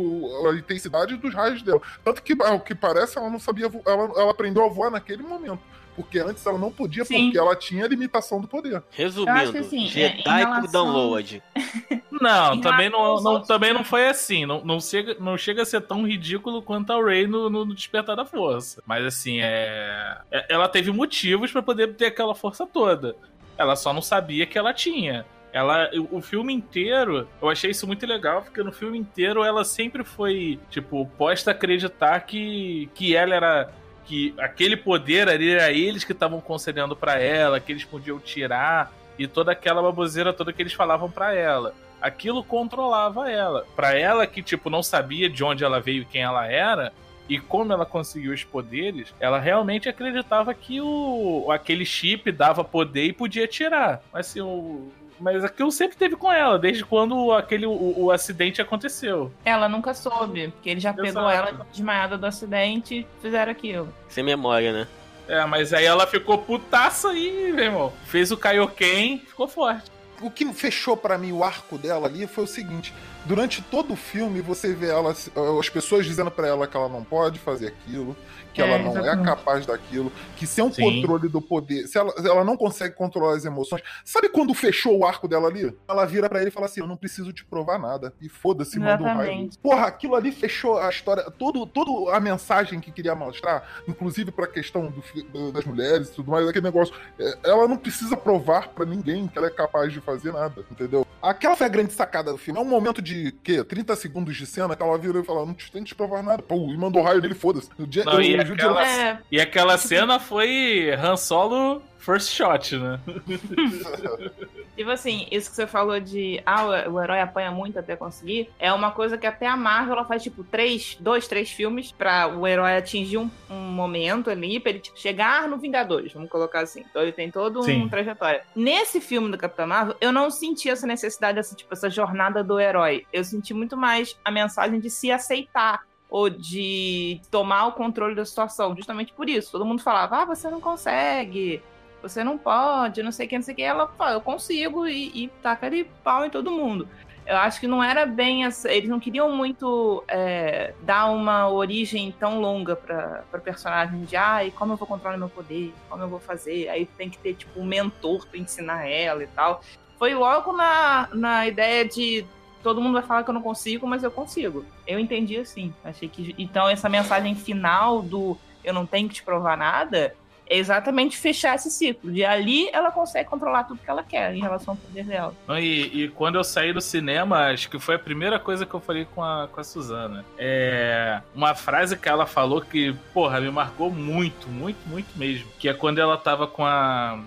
a intensidade dos raios dela. Tanto que, ao que parece, ela não sabia vo- ela, ela aprendeu a voar naquele momento. Porque antes ela não podia, Sim. porque ela tinha limitação do poder. Resumindo, assim, é, Jedi por relação- download. Não, também não, não, também não foi assim. Não, não, chega, não chega a ser tão ridículo quanto a Rey no, no Despertar da Força. Mas assim, é. é- Ela teve motivos pra poder ter aquela força toda. Ela só não sabia que ela tinha. Ela, o filme inteiro, eu achei isso muito legal, porque no filme inteiro ela sempre foi, tipo, posta a acreditar que, que ela era. Que aquele poder ali era eles que estavam concedendo pra ela, que eles podiam tirar, e toda aquela baboseira toda que eles falavam pra ela aquilo controlava ela. Pra ela que, tipo, não sabia de onde ela veio e quem ela era, e como ela conseguiu os poderes, ela realmente acreditava que o aquele chip dava poder e podia tirar. Mas assim, o. Mas aquilo sempre teve com ela, desde quando aquele, o, o acidente aconteceu. Ela nunca soube, porque ele já pegou Exato. ela desmaiada do acidente e fizeram aquilo. Sem memória, né? É, mas aí ela ficou putaça e, meu irmão, fez o Kaioken ficou forte. O que fechou pra mim o arco dela ali foi o seguinte: durante todo o filme você vê ela, as pessoas dizendo pra ela que ela não pode fazer aquilo, que É, ela não é exatamente. capaz daquilo, que sem um Sim. controle do poder, se ela, se ela não consegue controlar as emoções. Sabe quando fechou o arco dela ali? Ela vira pra ele e fala assim: Eu não preciso te provar nada. E foda-se, manda um raio. Exatamente. Porra, aquilo ali fechou a história, todo, toda a mensagem que queria mostrar, inclusive pra questão do das mulheres e tudo mais, aquele negócio. é, Ela não precisa provar pra ninguém que ela é capaz de fazer nada, entendeu? Aquela foi a grande sacada do filme. É um momento de, quê? 30 segundos de cena que ela vira e fala, não te- tem que te provar nada. Pô, e mandou raio nele, foda-se. Não, e o Jude aquela- É, E aquela cena foi Han Solo first shot, né? Tipo assim, isso que você falou de ah, o, herói apanha muito até conseguir, é uma coisa que até a Marvel ela faz tipo três, dois, três filmes pra o herói atingir um, um momento ali, pra ele tipo, chegar no Vingadores, vamos colocar assim. Então ele tem todo um Sim. trajetória. Nesse filme do Capitão Marvel, eu não senti essa necessidade, essa, tipo, essa jornada do herói. Eu senti muito mais a mensagem de se aceitar ou de tomar o controle da situação, justamente por isso. Todo mundo falava, ah, você não consegue, você não pode, não sei o que, não sei o que. Ela fala, eu consigo e, e taca ali pau em todo mundo. Eu acho que não era bem essa. Eles não queriam muito é, dar uma origem tão longa pra, pra personagem de ah, e como eu vou controlar meu poder, como eu vou fazer. Aí tem que ter, tipo, um mentor pra ensinar ela e tal. Foi logo na, na ideia de todo mundo vai falar que eu não consigo, mas eu consigo. Eu entendi assim. Achei que. Então, essa mensagem final do eu não tenho que te provar nada é exatamente fechar esse ciclo. De ali ela consegue controlar tudo que ela quer em relação ao poder dela. E, e quando eu saí do cinema, acho que foi a primeira coisa que eu falei com a, com a Suzana. É uma frase que ela falou que, porra, me marcou muito, muito, muito mesmo. Que é quando ela tava com a.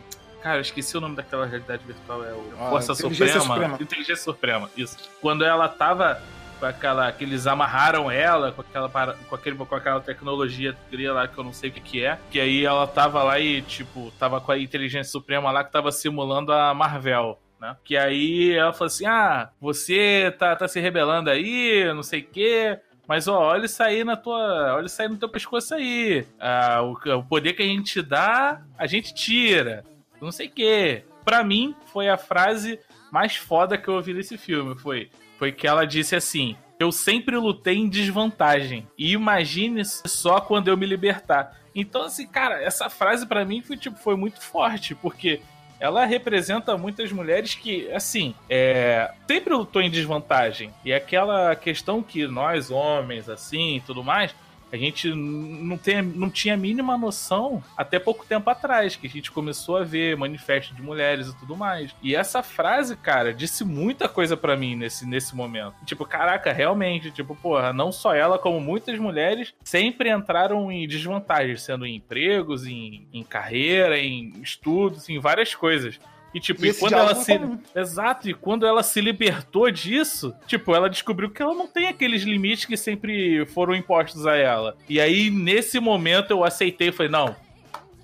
Cara, eu esqueci o nome daquela realidade virtual, é o Ah, Força Inteligência Suprema. Suprema. Inteligência Suprema, isso. Quando ela tava com aquela. que eles amarraram ela com aquela, com aquele, com aquela tecnologia gria lá que eu não sei o que, que é. Que aí ela tava lá e, tipo, tava com a Inteligência Suprema lá que tava simulando a Marvel. né? Que aí ela falou assim: ah, você tá, tá se rebelando aí, não sei o quê. Mas ó, olha isso aí na tua. Olha isso aí no teu pescoço aí. Ah, o, o poder que a gente te dá, a gente tira. Não sei o quê. Pra mim, foi a frase mais foda que eu ouvi nesse filme. Foi, foi que ela disse assim: Eu sempre lutei em desvantagem. E imagine só quando eu me libertar. Então, assim, cara, essa frase pra mim foi, tipo, foi muito forte, porque ela representa muitas mulheres que, assim, é, sempre lutou em desvantagem. E aquela questão que nós, homens, assim, tudo mais, a gente não, tem, não tinha a mínima noção até pouco tempo atrás, que a gente começou a ver manifesto de mulheres e tudo mais. E essa frase, cara, disse muita coisa para mim nesse, nesse momento. Tipo, caraca, realmente, tipo, porra, não só ela, como muitas mulheres sempre entraram em desvantagens, sendo em empregos, em, em carreira, em estudos, em várias coisas. E, tipo, E e quando ela se. Exato, e quando ela se libertou disso, tipo, ela descobriu que ela não tem aqueles limites que sempre foram impostos a ela. E aí, nesse momento, eu aceitei e falei, não.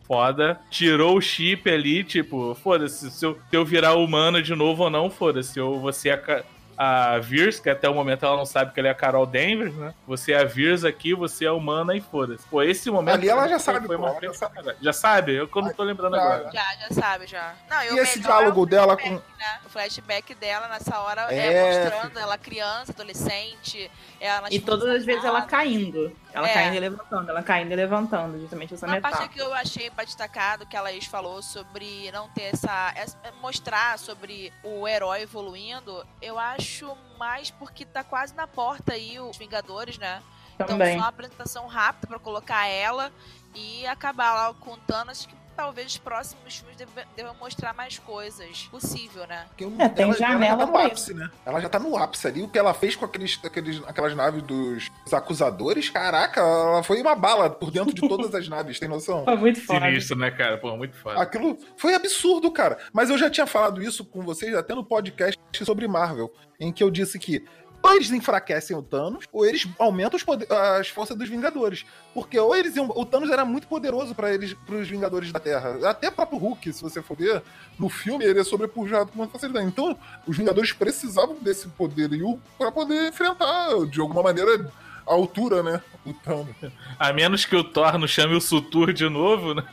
Foda, tirou o chip ali, tipo, foda-se, se eu, se eu virar humana de novo ou não, foda-se, eu você é a, a Virs, que até o momento ela não sabe que ela é a Carol Danvers, né? Você é a Virs aqui, você é humana e foda-se. Pô, esse momento. Ali ela já foi- sabe, foi pô, uma já sabe. Já sabe? Eu que não tô lembrando Já, agora. Já, já sabe, já. Não, E o esse diálogo é dela flashback, né? O flashback dela nessa hora é, É. mostrando ela criança, adolescente, ela E todas as vezes ela caindo. Ela É. caindo e levantando, ela caindo e levantando, justamente essa Uma parte metáfora. que eu achei pra destacar do que a Laís falou sobre não ter essa, essa- mostrar sobre o herói evoluindo, eu acho mais porque tá quase na porta aí os Vingadores, né? Então Também. só uma apresentação rápida pra colocar ela e acabar lá com o Thanos que talvez os próximos filmes devam mostrar mais coisas possível, né? Porque É, tem ela, janela ela já tá no ápice, né? Ela já tá no ápice ali. O que ela fez com aqueles, aqueles, aquelas naves dos acusadores, caraca, ela foi uma bala por dentro de todas as naves, tem noção? Foi muito foda. Sinistro, né, cara? Pô, muito foda. Aquilo foi absurdo, cara. Mas eu já tinha falado isso com vocês até no podcast sobre Marvel, em que eu disse que ou eles enfraquecem o Thanos, ou eles aumentam os poder- as forças dos Vingadores. Porque ou eles iam. O Thanos era muito poderoso para eles, pros Vingadores da Terra. Até o próprio Hulk, se você for ver, no filme ele é sobrepujado com muita facilidade. Então, os Vingadores precisavam desse poderio para poder enfrentar, de alguma maneira, a altura, né? O Thanos. A menos que o Thor não chame o Sutur de novo, né?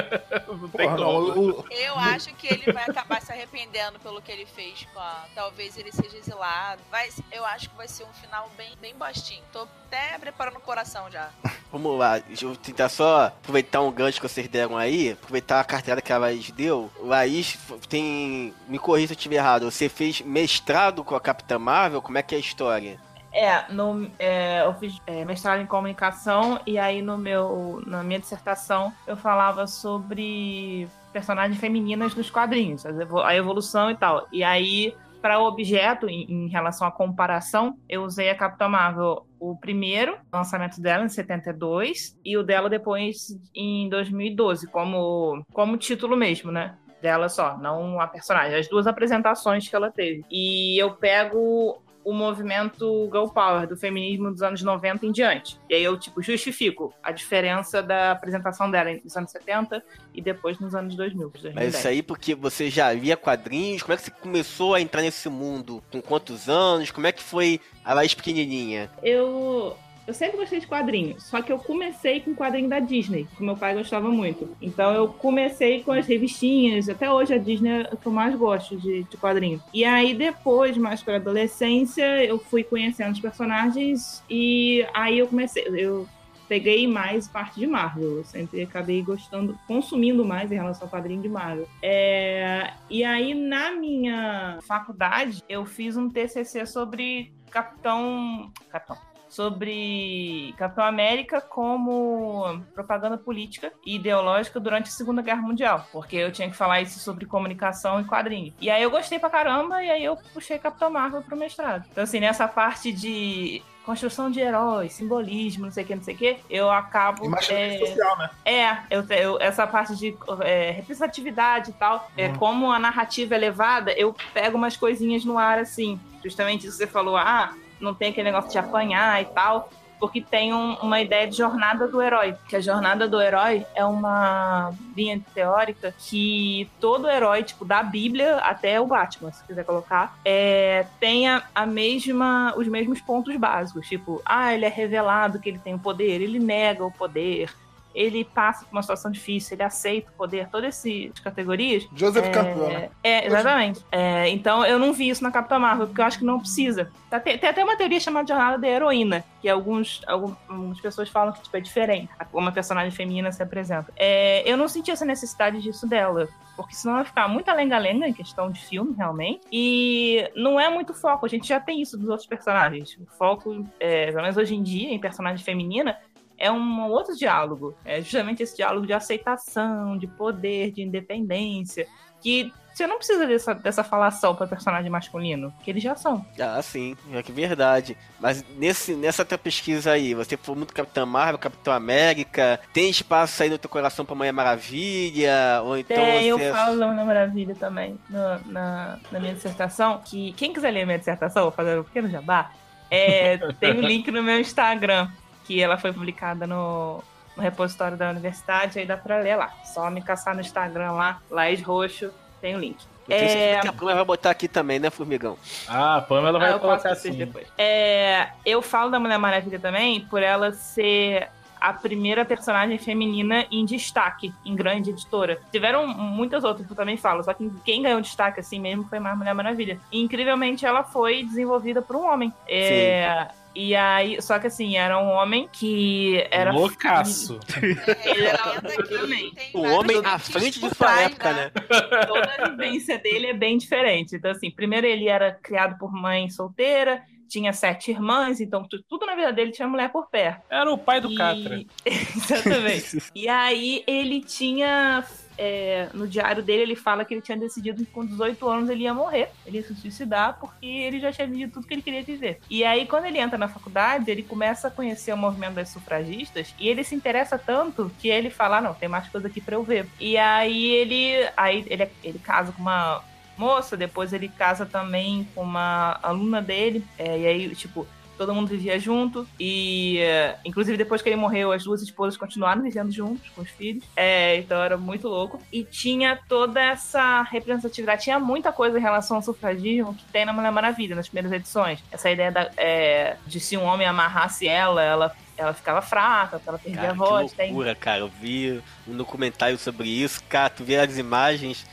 não tem Porra, não, como. o- Eu acho que ele vai acabar se arrependendo pelo que ele fez com a... Talvez ele seja exilado. Vai, eu acho que vai ser um final bem, bem bostinho. Tô até preparando o coração já. Vamos lá, deixa eu tentar só aproveitar um gancho que vocês deram aí, aproveitar a carteirada que a Laís deu. Laís tem. Me corrija se eu estiver errado, você fez mestrado com a Capitã Marvel? Como é que é a história? É, no, é, eu fiz é, mestrado em comunicação e aí no meu, na minha dissertação eu falava sobre personagens femininas nos quadrinhos, a evolução e tal. E aí, para o objeto, em, em relação à comparação, eu usei a Capitã Marvel, o primeiro lançamento dela em 72 e o dela depois em 2012, como, como título mesmo, né? Dela só, não a personagem, as duas apresentações que ela teve. E eu pego o movimento Girl Power do feminismo dos anos 90 em diante. E aí eu, tipo, justifico a diferença da apresentação dela nos anos 70 e depois nos anos 2000. 2010. Mas isso aí porque você já lia quadrinhos? Como é que você começou a entrar nesse mundo? Com quantos anos? Como é que foi a Laís pequenininha? Eu, eu sempre gostei de quadrinhos, só que eu comecei com quadrinho da Disney, que meu pai gostava muito. Então eu comecei com as revistinhas, até hoje a Disney é o que eu mais gosto de, de quadrinho. E aí depois, mais pra adolescência, eu fui conhecendo os personagens e aí eu comecei. Eu peguei mais parte de Marvel. Eu sempre acabei gostando, consumindo mais em relação ao quadrinho de Marvel. É, e aí, na minha faculdade, eu fiz um TCC sobre Capitão. Capitão. Sobre Capitão América como propaganda política e ideológica durante a Segunda Guerra Mundial, porque eu tinha que falar isso sobre comunicação e quadrinho. E aí eu gostei pra caramba, e aí eu puxei Capitão Marvel pro mestrado. Então, assim, nessa parte de construção de heróis, simbolismo, não sei o que, não sei o que, eu acabo. É, social, né? é, eu, eu- essa parte de é, representatividade e tal, é, Uhum. como a narrativa é levada, eu pego umas coisinhas no ar assim. Justamente isso que você falou, ah, não tem aquele negócio de apanhar e tal. porque tem um- uma ideia de jornada do herói. Que a jornada do herói é uma linha teórica que todo herói, tipo, da Bíblia até o Batman, se quiser colocar, é, tenha a mesma, os mesmos pontos básicos. Tipo, ah, ele é revelado que ele tem o poder, ele nega o poder. Ele passa por uma situação difícil, ele aceita o poder, todas essas categorias. Joseph É, Campbell, né? É, exatamente. É, então eu não vi isso na Capitã Marvel, porque eu acho que não precisa. Tá- Tem, tem até uma teoria chamada Jornada da Heroína, que alguns, algum- algumas pessoas falam que tipo, é diferente, como a personagem feminina se apresenta. É, eu não senti essa necessidade disso dela. Porque senão vai ficar muita lenga-lenga em questão de filme, realmente. E não é muito foco. A gente já tem isso dos outros personagens. O foco, é, pelo menos hoje em dia, em personagem feminina, é um outro diálogo. É justamente esse diálogo de aceitação, de poder, de independência. Que você não precisa dessa, dessa falação para personagem masculino, que eles já são. Ah, sim, é que verdade. Mas nesse, nessa tua pesquisa aí, você foi muito Capitão Marvel, Capitão América, tem espaço aí no teu coração pra Mulher Maravilha? Ou então Tem, eu você... falo da Mulher Maravilha também no- na, na minha dissertação. Que quem quiser ler a minha dissertação, vou fazer um pequeno jabá. É, tem o link no meu Instagram, que ela foi publicada no, no repositório da universidade, aí dá pra ler lá. Só me caçar no Instagram lá, Laís Roxo, tem o link. Eu tenho É, que a Bruna vai botar aqui também, né, Formigão? Ah, a Pamela Ah, vai passo colocar assim. depois. É, eu falo da Mulher Maravilha também por ela ser a primeira personagem feminina em destaque em grande editora. Tiveram muitas outras que eu também falo, só que quem ganhou destaque assim mesmo foi mais Mulher Maravilha. E, incrivelmente ela foi desenvolvida por um homem. É, e aí, só que assim, era um homem que era Loucaço. Ele era tem O homem à frente de sua época, né? toda a vivência dele é bem diferente. Então, assim, primeiro ele era criado por mãe solteira, tinha sete irmãs, então tu- tudo na vida dele tinha mulher por perto. Era o pai do E- Catra. Exatamente. e aí ele tinha. É, no diário dele, ele fala que ele tinha decidido que com 18 anos ele ia morrer, ele ia se suicidar, porque ele já tinha vivido tudo que ele queria viver. E aí, quando ele entra na faculdade, ele começa a conhecer o movimento das sufragistas e ele se interessa tanto que ele fala: "Ah, não, tem mais coisa aqui pra eu ver. E aí ele. Aí ele, ele casa com uma moça, depois ele casa também com uma aluna dele, é, e aí, tipo, todo mundo vivia junto e é, inclusive depois que ele morreu as duas esposas continuaram vivendo juntos com os filhos é, então era muito louco e tinha toda essa representatividade tinha muita coisa em relação ao sufragismo que tem na Mulher Maravilha nas primeiras edições essa ideia da, é, de se um homem amarrasse ela ela ela ficava fraca, ela perdia Cara, a voz. que Tem, loucura, cara. Eu vi um documentário sobre isso. Cara, tu vê as imagens.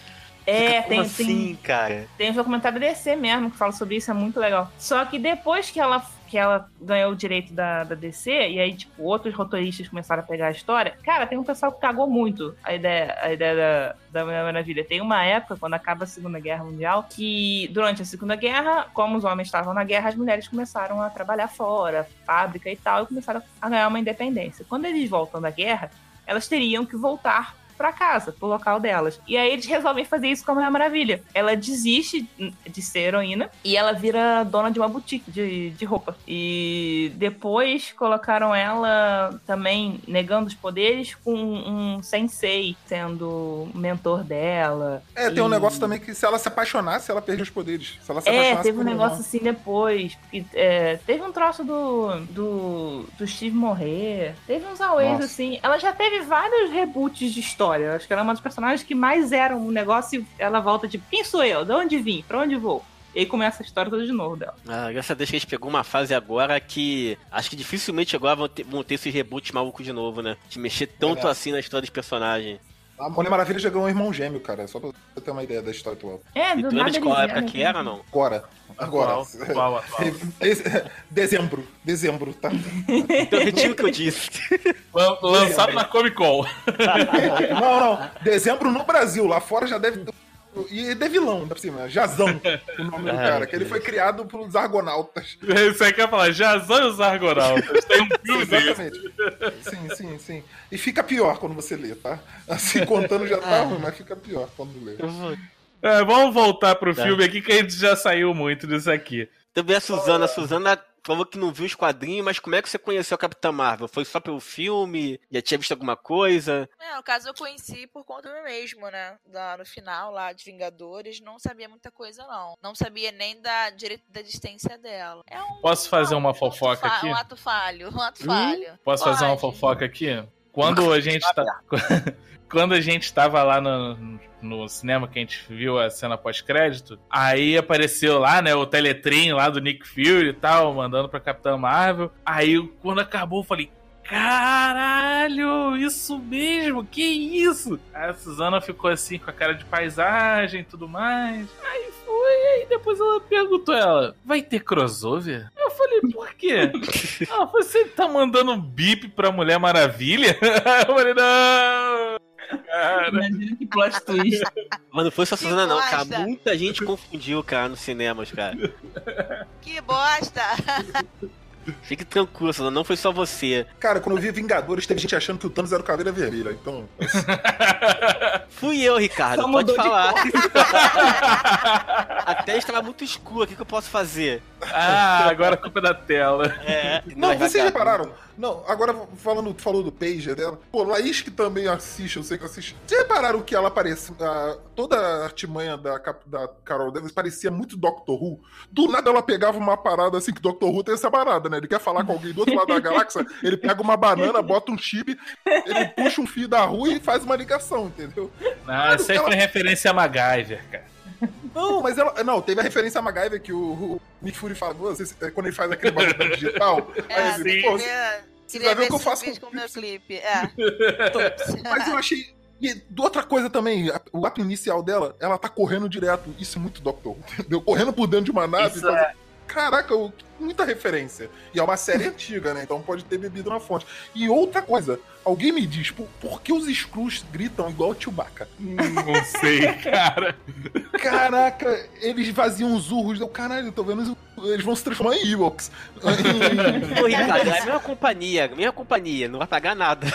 é, fica, tem, como tem, assim, cara? Tem um documentário DC mesmo que fala sobre isso, é muito legal. Só que depois que ela, que ela ganhou o direito da, da DC, e aí, tipo, outros roteiristas começaram a pegar a história, cara, tem um pessoal que cagou muito a ideia, a ideia da, da Mulher Maravilha. Tem uma época, quando acaba a Segunda Guerra Mundial, que durante a Segunda Guerra, como os homens estavam na guerra, as mulheres começaram a trabalhar fora, fábrica e tal, e começaram a ganhar uma independência. Quando eles voltam da guerra, elas teriam que voltar pra casa, pro local delas. E aí eles resolvem fazer isso com a Mulher Maravilha. Ela desiste de ser heroína e ela vira dona de uma boutique de, de roupa. E depois colocaram ela também negando os poderes com um sensei sendo mentor dela. É, tem um E- negócio também que se ela se apaixonasse, ela perde os poderes. Se ela se É, teve um negócio assim depois. Porque, é, teve um troço do, do, do Steve morrer. Teve uns auês assim. Ela já teve vários reboots de história. Acho que ela é uma das personagens que mais eram um negócio e ela volta tipo: quem sou eu? De onde vim? Pra onde vou? E aí começa a história toda de novo dela. Ah, graças a Deus que a gente pegou uma fase agora que acho que dificilmente agora vão ter, vão ter esses reboots malucos de novo, né? De mexer tanto É. assim na história dos personagens. A Mulher Maravilha já ganhou um irmão gêmeo, cara. Só pra você ter uma ideia da história atual. É, E do tu lembra nada de qual época que era, não? Agora. Agora. Atual, atual. Esse- Dezembro. Dezembro, tá? Então retiro o que eu disse. Lan- Lançado na Comic Con. Não, não. Dezembro no Brasil. Lá fora já deve E é vilão, por cima. Jazão, o nome do Ai, cara. Que ele foi criado pelos Argonautas. Isso aí quer falar, Jazão e os Argonautas. Tem um filme. Exatamente. Sim, sim, sim. E fica pior quando você lê, tá? Assim, contando já tá ruim, mas fica pior quando lê. É, vamos voltar pro Tá. filme aqui que a gente já saiu muito disso aqui. Também a Suzana. A Suzana falou que não viu os quadrinhos, mas como é que você conheceu a Capitã Marvel? Foi só pelo filme? Já tinha visto alguma coisa? É, no caso eu conheci por conta do mesmo, né? Da, no final lá de Vingadores, não sabia muita coisa, não. Não sabia nem da direito da existência dela. É um, Posso fazer uma um fofoca fa- aqui? Um ato falho, um ato Hum? falho. Posso fazer uma Pode. fofoca aqui? Quando a gente tá. Quando a gente tava lá no, no cinema que a gente viu a cena pós-crédito, aí apareceu lá, né, o Teletrim lá do Nick Fury e tal, mandando pra Capitã Marvel. Aí quando acabou, eu falei. Caralho, isso mesmo, que isso? Aí a Suzana ficou assim com a cara de paisagem e tudo mais. Aí foi, aí depois ela perguntou ela: vai ter crossover? Eu falei, por quê? Ah, você tá mandando um bip pra Mulher Maravilha? Eu falei, não! Cara, Imagina que plot twist. Mas não foi só Suzana, não, cara. Muita gente confundiu, cara, nos cinemas, cara. Que bosta! Fique tranquilo, não foi só você. Cara, quando eu vi Vingadores, teve gente achando que o Thanos era o Caveira Vermelha. Então, Fui eu, Ricardo, Só pode falar. A tela estava muito escura, o que, que eu posso fazer? ah, agora a culpa é da tela. É. Não, mas vocês repararam? Não, agora falando, tu falou do Pager dela. Pô, Laís que também assiste, eu sei que assiste. Vocês repararam que ela parece. a- toda a artimanha da, da Carol Danvers parecia muito Doctor Who. Do nada ela pegava uma parada assim, que Doctor Who tem essa parada, né? Ele quer falar com alguém do outro lado da galáxia, ele pega uma banana, bota um chip, ele puxa um fio da rua e faz uma ligação, entendeu? Ah, isso aí foi referência a MacGyver, cara. Não, mas ela. Não, teve a referência a MacGyver que o, o Nick Fury fala, "Pô, você- é quando ele faz aquele bagulho digital. aí É, ele, queria pô, você queria vai ver o que eu faço com com o meu clipe. É. Mas eu achei. E outra coisa também, o ato inicial dela, ela tá correndo direto. Isso é muito Doctor Who, entendeu? Correndo por dentro de uma nave. Isso fazendo- Caraca, eu- muita referência. E é uma série antiga, né? Então pode ter bebido na fonte. E outra coisa, alguém me diz, por, por que os Skrulls gritam igual o Chewbacca? Não sei, cara. Caraca, eles vaziam os urros. Eu, caralho, eu tô vendo os- eles vão se transformar em Ewoks. Ô, Ricardo, é a mesma companhia, a mesma companhia, não vai pagar nada.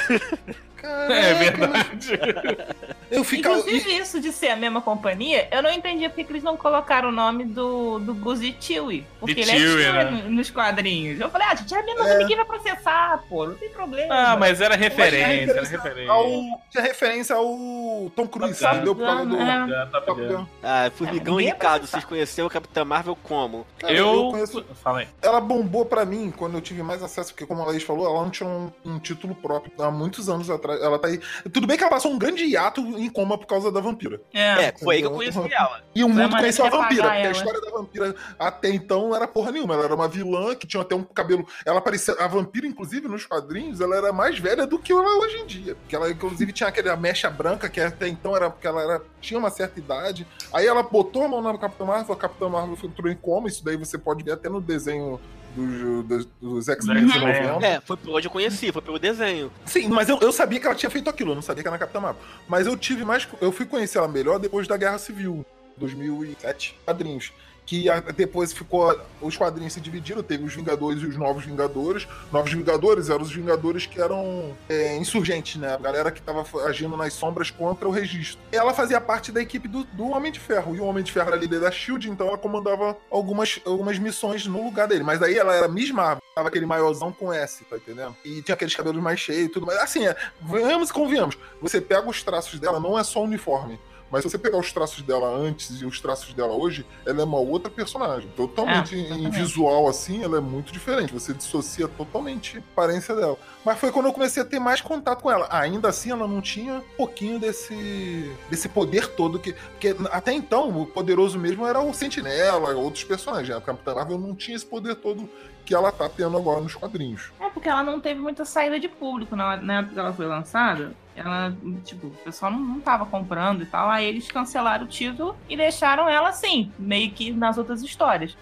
Caraca, É verdade. Eu ficava. Inclusive, isso de ser a mesma companhia, eu não entendia porque que eles não colocaram o nome do, do de Chewie. Porque De ele Chewie, é né? Chewie no- nos quadrinhos. Eu falei, ah, gente, é mesmo, ninguém vai processar, pô, não tem problema. Ah, mas era Mas referência, era referência. ao- Tinha referência ao Tom Cruise, Top entendeu? Por causa do. Gun, é. Top. Gun. Ah, Formigão e ninguém Ricardo, vocês conheceram o Capitã Marvel como? Cara, Eu. conheço- Fala aí. Ela bombou pra mim quando eu tive mais acesso, porque como a Laís falou, ela não tinha um, um título próprio há muitos anos atrás. Ela tá aí. Tudo bem que ela passou um grande hiato em coma por causa da vampira. É. É, foi aí que eu conheci ela. E o Foi a mundo conheceu a vampira, porque a ela. história da vampira até então não era porra nenhuma. Ela era uma vilã que tinha até um cabelo. Ela parecia. A vampira, inclusive, nos quadrinhos, ela era mais velha do que ela é hoje em dia. Porque ela, inclusive, tinha aquela mecha branca, que até então era porque ela era, tinha uma certa idade. Aí ela botou a mão na Capitã Marvel, a Capitã Marvel entrou em coma. Isso daí você pode ver até no desenho dos, dos, dos X-Men Uhum. 90. É, foi por onde eu conheci, foi pelo desenho. Sim, mas eu, eu sabia que ela tinha feito aquilo, eu não sabia que era na Capitã Marvel. Mas eu tive mais. Eu fui conhecer ela melhor depois da Guerra Civil, 2007, quadrinhos. Que depois ficou. Os quadrinhos se dividiram, teve os Vingadores e os Novos Vingadores. Novos Vingadores eram os Vingadores que eram é, insurgentes, né? A galera que tava agindo nas sombras contra o registro. Ela fazia parte da equipe do, do Homem de Ferro. E o Homem de Ferro era líder da Shield, então ela comandava algumas, algumas missões no lugar dele. Mas daí ela era Miss Marvel. Tava aquele maiorzão com S, tá entendendo? E tinha aqueles cabelos mais cheios e tudo mais. Assim, é, venhamos e convenhamos. Você pega os traços dela, não é só uniforme. Mas se você pegar os traços dela antes e os traços dela hoje, ela é uma outra personagem. Totalmente É, em visual, assim, ela é muito diferente. Você dissocia totalmente a aparência dela. Mas foi quando eu comecei a ter mais contato com ela. Ainda assim, ela não tinha um pouquinho desse, desse poder todo. que Porque até então, o poderoso mesmo era o Sentinela, outros personagens. A Capitã Marvel não tinha esse poder todo que ela tá tendo agora nos quadrinhos. É porque ela não teve muita saída de público na, na época que ela foi lançada. Ela, tipo, o pessoal não, não tava comprando e tal. Aí eles cancelaram o título e deixaram ela assim, meio que nas outras histórias.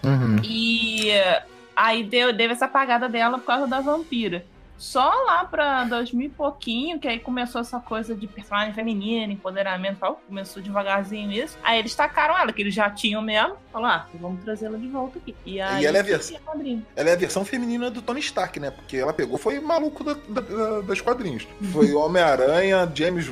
E eh, aí deu, deu essa apagada dela por causa da vampira. Só lá pra 2000 e pouquinho, que aí começou essa coisa de personagem feminina, empoderamento e tal. Começou devagarzinho isso. Aí eles tacaram ela, que eles já tinham mesmo. Falaram, ah, vamos trazê-la de volta aqui. E aí. ela é a versão-. Ela é a versão feminina do Tony Stark, né? Porque ela pegou, foi maluco da, da- da- das quadrinhos. Foi Homem-Aranha, James.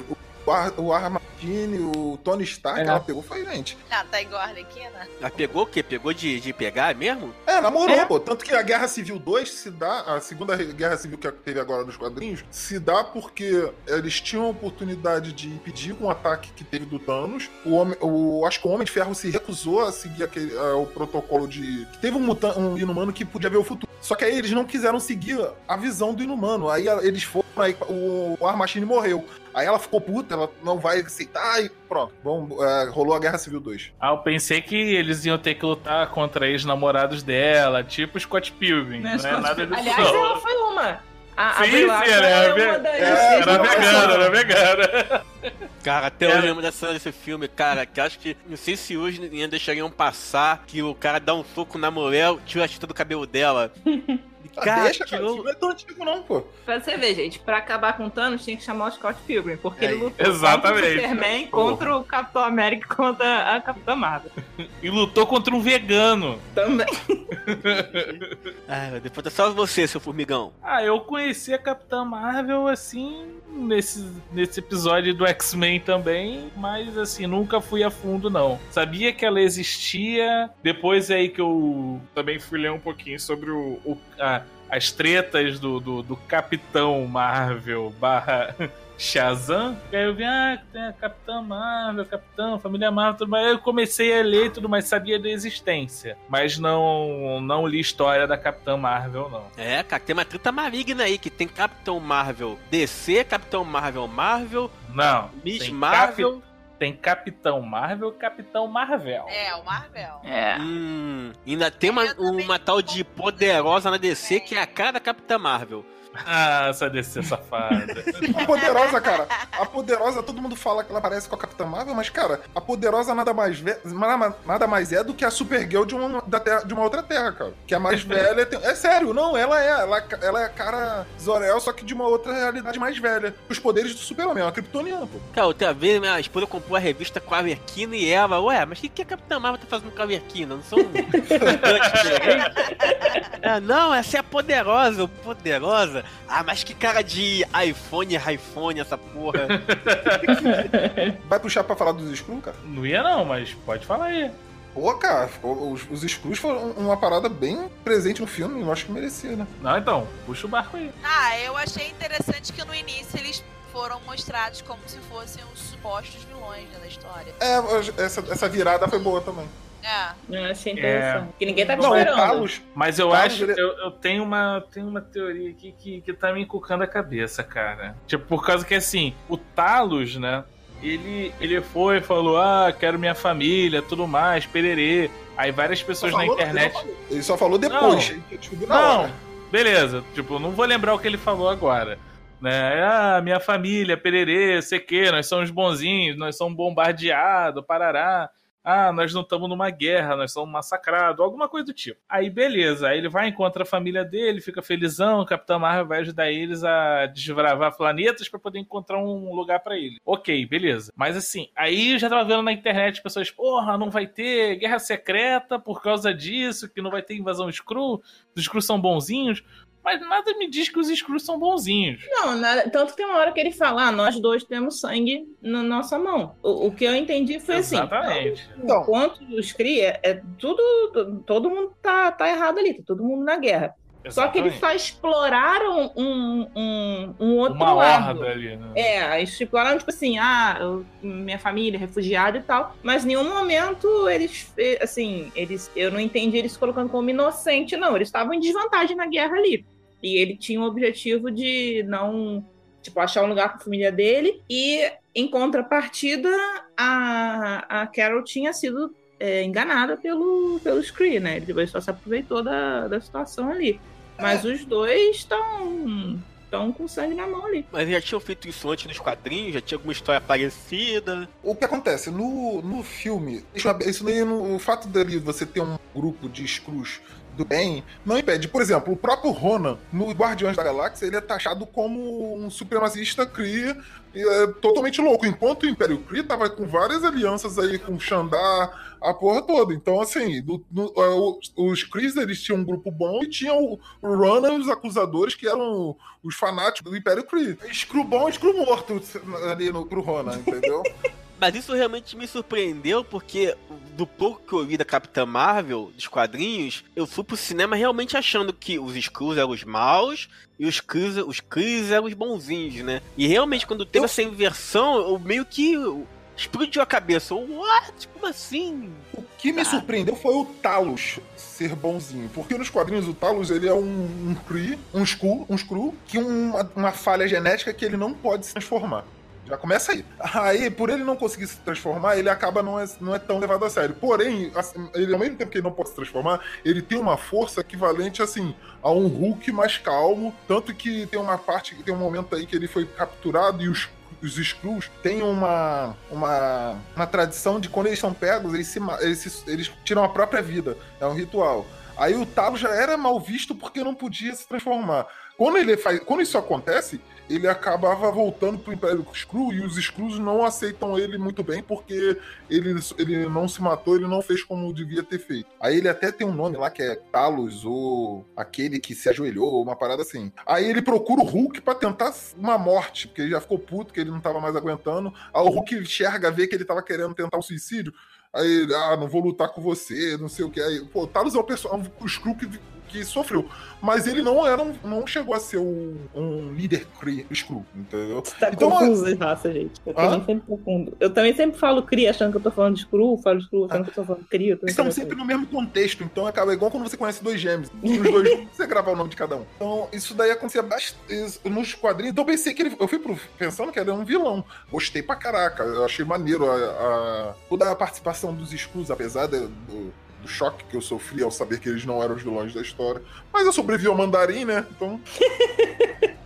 O, o o Tony Stark, É. ela pegou foi gente. Ah, tá igual a Arlequina? Ela pegou o quê? Pegou de, de pegar mesmo? É, namorou, É. pô. Tanto que a Guerra Civil 2 se dá, a segunda Guerra Civil que teve agora nos quadrinhos, se dá porque eles tinham a oportunidade de impedir um ataque que teve do Thanos. O homem, o, acho que o Homem de Ferro se recusou a seguir aquele, eh, o protocolo de. que teve um, mutan, um inumano que podia ver o futuro. Só que aí eles não quiseram seguir a visão do inumano. Aí a- eles foram, aí o, o Armachine morreu. Aí ela ficou puta, ela não vai aceitar e pronto. Vamos, eh, rolou a Guerra Civil 2. Ah, eu pensei que eles iam ter que lutar contra ex-namorados dela, tipo Scott Pilgrim. Não, é Scott nada Pilgrim. disso. Aliás, não. ela foi uma. A, a Sim, Brie sim, ela é era uma ve- das é, Era vegana, era vegana. Cara, até eu Era- lembro dessa, desse filme, cara, que acho que. Não sei se hoje ainda deixariam passar que o cara dá um soco na mulher, tira a tinta do cabelo dela. Ah, Cara, deixa, cara. tirou- Isso não é tão antigo, não, pô. Pra você ver, gente, pra acabar com o Thanos tinha que chamar o Scott Pilgrim, porque É, ele lutou exatamente. contra o Superman, contra o Capitão América e contra a Capitã Marvel. E lutou contra um vegano. Também. Ai, depois é só você, seu formigão. Ah, eu conheci a Capitã Marvel assim nesse, nesse episódio do X-Men também, mas assim, nunca fui a fundo não. Sabia que ela existia, depois é aí que eu também fui ler um pouquinho sobre o, o- a- as tretas do, do, do Capitão Marvel barra Shazam. E aí eu vi, ah, tem a Capitã Marvel, Capitão, Família Marvel, tudo mais. Eu comecei a ler tudo mais, sabia da existência. Mas não, não li história da Capitã Marvel, não. É, cara, tem uma treta maligna aí, que tem Capitão Marvel DC, Capitão Marvel Marvel, Não. Miss Marvel. Capi- Tem Capitão Marvel e Capitão Marvel. É, o Marvel. É. Hum, ainda tem uma, uma tal de poderosa na DC que é a cara da Capitã Marvel. Ah, essa DC safada. A poderosa, cara, a poderosa, todo mundo fala que ela parece com a Capitã Marvel, mas, cara, a poderosa nada mais, ve- nada, mais é do que a Supergirl de uma, da terra, de uma outra terra, cara. Que a mais velha. Tem, é sério, não, ela é. Ela, ela é a cara Zorel, só que de uma outra realidade mais velha. Os poderes do Super-Homem, é uma Kryptoniana, pô. Cara, outra vez minha esposa comprou a revista com a Verquina e ela, ué, mas o que, que a Capitã Marvel tá fazendo com a Verquina? Não são Ah, não, essa é a poderosa, o poderosa. Ah, mas que cara de iPhone, iPhone, essa porra. Vai puxar pra falar dos Skrulls, cara? não ia não, mas pode falar aí. Pô, cara, os, os Skrulls foram uma parada bem presente no filme, eu acho que merecia, né? Não, então, puxa o barco aí. Ah, eu achei interessante que no início eles foram mostrados como se fossem os supostos vilões né, da história. É, essa, essa virada foi boa também. É. Eu achei interessante. Que ninguém tá Não, esperando. Talos, Mas eu Tá, acho, ele- eu, eu tenho uma, tenho uma teoria aqui que, que tá me encucando a cabeça, cara. Tipo, por causa que assim, o Talos, né? Ele, ele foi e falou: Ah, quero minha família, tudo mais, pererê. Aí várias pessoas na falou- internet. Ele, não falou. Ele só falou depois. Na Não, hora. beleza. Tipo, não vou lembrar o que ele falou agora. Né? Ah, minha família, pererê, sei que, nós somos bonzinhos, nós somos bombardeados, parará. Ah, nós não estamos numa guerra, nós somos massacrados, alguma coisa do tipo. Aí, beleza. Aí ele vai, encontra a família dele, fica felizão, o Capitão Marvel vai ajudar eles a desbravar planetas para poder encontrar um lugar para ele. Ok, beleza. Mas assim, aí já tava vendo na internet pessoas, porra, não vai ter guerra secreta por causa disso, que não vai ter invasão Skrull, os Skrulls são bonzinhos. Mas nada me diz que os Skrulls são bonzinhos. Não, nada- tanto que tem uma hora que ele fala, ah, nós dois temos sangue na nossa mão. O, o que eu entendi foi assim. Exatamente. Então. Quanto os cria, é tudo. Todo mundo tá, tá errado ali, tá todo mundo na guerra. Só que eles Exatamente. só exploraram um, um, um outro Uma lado. horda ali, né? É, eles exploraram, tipo assim, ah, eu- minha família, refugiada e tal. Mas em nenhum momento eles, eh, assim, eles, eu não entendi eles colocando como inocente, não. Eles estavam em desvantagem na guerra ali. E ele tinha o objetivo de não, tipo, achar um lugar para a família dele. E, em contrapartida, a, a Carol tinha sido é, enganada pelo, pelo Scree, né? Ele só se aproveitou da, da situação ali. Mas os dois estão estão com sangue na mão ali. Mas já tinham feito isso antes nos quadrinhos, já tinha alguma história parecida. O que acontece? No, no filme, isso, isso daí, no, o fato dele você ter um grupo de Skrulls do bem, não impede. Por exemplo, o próprio Ronan, no Guardiões da Galáxia, ele é taxado como um supremacista Kree e é totalmente louco. Enquanto o Império Kree tava com várias alianças aí com Xandar, a porra toda. Então, assim, no- no- é, os Krees, eles tinham um grupo bom e tinham o, o Ronan e os acusadores, que eram os fanáticos do Império Kree. Skrull bom e Skrull morto ali no, pro Ronan, entendeu? Mas isso realmente me surpreendeu, porque do pouco que eu vi da Capitã Marvel, dos quadrinhos, eu fui pro cinema realmente achando que os Skrulls eram os maus e os Kree, os Kree eram os bonzinhos, né? E realmente, quando teve essa inversão, eu meio que explodiu a cabeça. What? Como assim? O que me surpreendeu foi o Talos ser bonzinho. Porque nos quadrinhos o Talos ele é um, um Kree, um Skrull, um Skrull, que uma, uma falha genética que ele não pode se transformar. Já começa aí. Aí, por ele não conseguir se transformar, ele acaba não é, não é tão levado a sério. Porém, assim, ele, ao mesmo tempo que ele não pode se transformar, ele tem uma força equivalente, assim, a um Hulk mais calmo. Tanto que tem uma parte, tem um momento aí que ele foi capturado e os os Skrulls têm uma, uma, uma tradição de quando eles são pegos, eles, se, eles, se, eles tiram a própria vida. É um ritual. Aí o Talos já era mal visto porque não podia se transformar. Quando, ele faz, quando isso acontece, ele acabava voltando pro Império Skrull e os Skrulls não aceitam ele muito bem porque ele, ele não se matou, ele não fez como devia ter feito. Aí ele até tem um nome lá que é Talos ou aquele que se ajoelhou, uma parada assim. Aí ele procura o Hulk para tentar uma morte, porque ele já ficou puto, que ele não tava mais aguentando. Aí o Hulk enxerga, vê que ele tava querendo tentar o suicídio. Aí ah, não vou lutar com você, não sei o que. Aí, pô, Talos é um personagem, um Skrull que que sofreu. Mas ele não era um, não chegou a ser um, um líder Cree, Screw, entendeu? Você tá Então, confuso de raça, gente. Eu também sempre confundo. Eu também sempre falo Cree achando que eu tô falando de Screw, falo Screw achando que eu tô falando também Eles estão sempre no mesmo contexto, então acaba igual quando você conhece dois gêmeos. Os dois você gravar o nome de cada um. Então, isso daí acontecia bastante nos quadrinhos. Então, eu pensei que ele. Eu fui pro, pensando que ele era um vilão. Gostei pra caraca. Eu achei maneiro a, a- toda a participação dos Skrulls, apesar de- do, do choque que eu sofri ao saber que eles não eram os vilões da história. Mas eu sobrevivi ao mandarim, né? Então.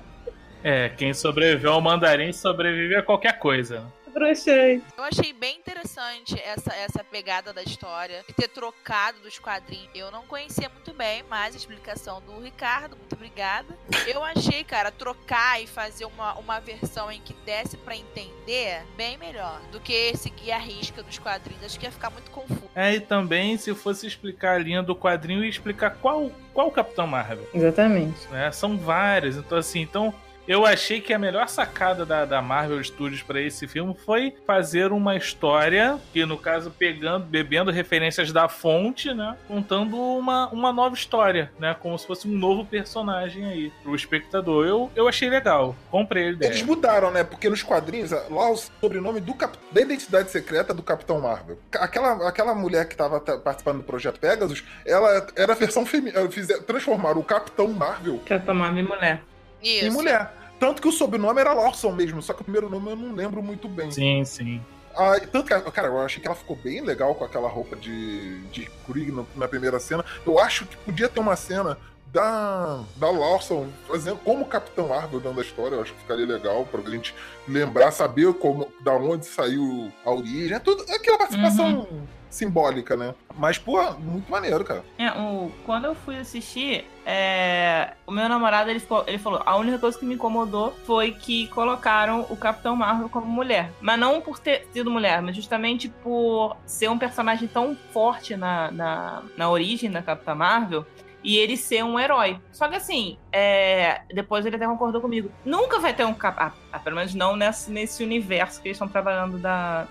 É, quem sobreviveu ao mandarim sobrevive a qualquer coisa. Broxante. Eu achei bem interessante essa, essa pegada da história e ter trocado dos quadrinhos. Eu não conhecia muito bem, mas a explicação do Ricardo, muito obrigada. Eu achei, cara, trocar e fazer uma, uma versão em que desse pra entender bem melhor do que seguir a risca dos quadrinhos. Acho que ia ficar muito confuso. É, e também se fosse explicar a linha do quadrinho e explicar qual qual Capitão Marvel, Exatamente. né? São vários, então assim, então eu achei que a melhor sacada da, da Marvel Studios para esse filme foi fazer uma história que, no caso, pegando, bebendo referências da fonte, né? Contando uma, uma nova história, né? Como se fosse um novo personagem aí pro espectador. Eu, eu achei legal. Comprei a ideia. Eles mudaram, né? Porque nos quadrinhos, lá o sobrenome do cap... da identidade secreta do Capitão Marvel. Aquela, aquela mulher que estava participando do projeto Pegasus, ela era a versão feminina. Transformaram o Capitão Marvel Capitão Marvel e mulher. Isso. em mulher. Tanto que o sobrenome era Lawson mesmo, só que o primeiro nome eu não lembro muito bem. Sim, sim. Ah, tanto que, cara, eu achei que ela ficou bem legal com aquela roupa de, de Kree no- na primeira cena. Eu acho que podia ter uma cena da, da Lawson fazendo como Capitão Marvel dando a história. Eu acho que ficaria legal pra gente lembrar, saber como, da onde saiu a origem. É tudo é aquela participação simbólica, né? Mas, pô, muito maneiro, cara. É, o, quando eu fui assistir, é, o meu namorado ele, ficou- ele falou: a única coisa que me incomodou foi que colocaram o Capitão Marvel como mulher. Mas não por ter sido mulher, mas justamente por ser um personagem tão forte na, na, na origem da Capitã Marvel. E ele ser um herói. Só que assim, é, depois ele até concordou comigo. Nunca vai ter um Capitão. Ah, pelo menos não nesse, nesse universo que eles estão trabalhando da,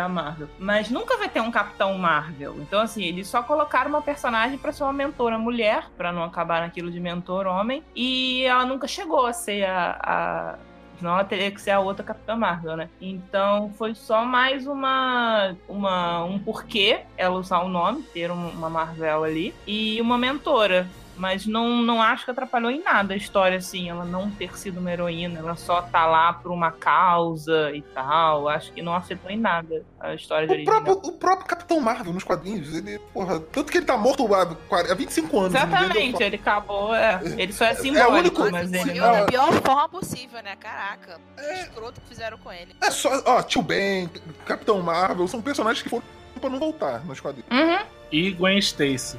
da Marvel. Mas nunca vai ter um Capitão Marvel. Então, assim, eles só colocaram uma personagem pra ser uma mentora mulher, pra não acabar naquilo de mentor homem. E ela nunca chegou a ser a. a... Senão ela teria que ser a outra Capitã Marvel, né? Então foi só mais uma, uma um porquê ela usar o nome, ter um- uma Marvel ali, e uma mentora. Mas não, não acho que atrapalhou em nada a história, assim, ela não ter sido uma heroína, ela só tá lá por uma causa e tal. Acho que não afetou em nada a história de O próprio, o próprio Capitão Marvel nos quadrinhos, ele, porra, tanto que ele tá morto há, 40 há 25 anos. Exatamente, ele acabou, é, ele só é o simbólico, único- mas ele é, não... da pior forma possível, né? Caraca. Escroto que fizeram com ele. É só, ó, Tio Ben, Capitão Marvel, são personagens que foram pra não voltar nos quadrinhos. Uhum. E Gwen Stacy.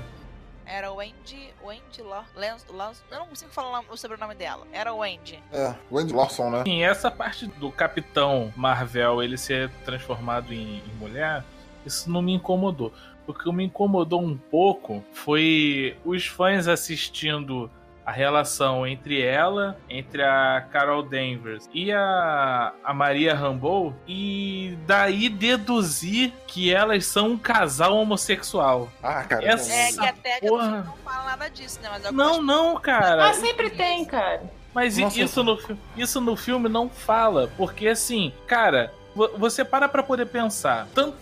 Era o Wendy. Wendy Lar- Lance, Eu não consigo falar o nome- o sobrenome dela. Era Wendy. É, Wendy Lawson, né? Sim, essa parte do Capitão Marvel ele ser transformado em, em mulher, isso não me incomodou. O que me incomodou um pouco foi os fãs assistindo a relação entre ela, entre a Carol Danvers e a, a Maria Rambeau e daí deduzir que elas são um casal homossexual. Ah, cara. Essa- É que até que Porra. não fala nada disso, né? Mas Não, gosto- não, cara. Mas sempre tem, cara. Mas Nossa. isso no, isso no filme não fala, porque assim, cara, você para pra poder pensar. Tanto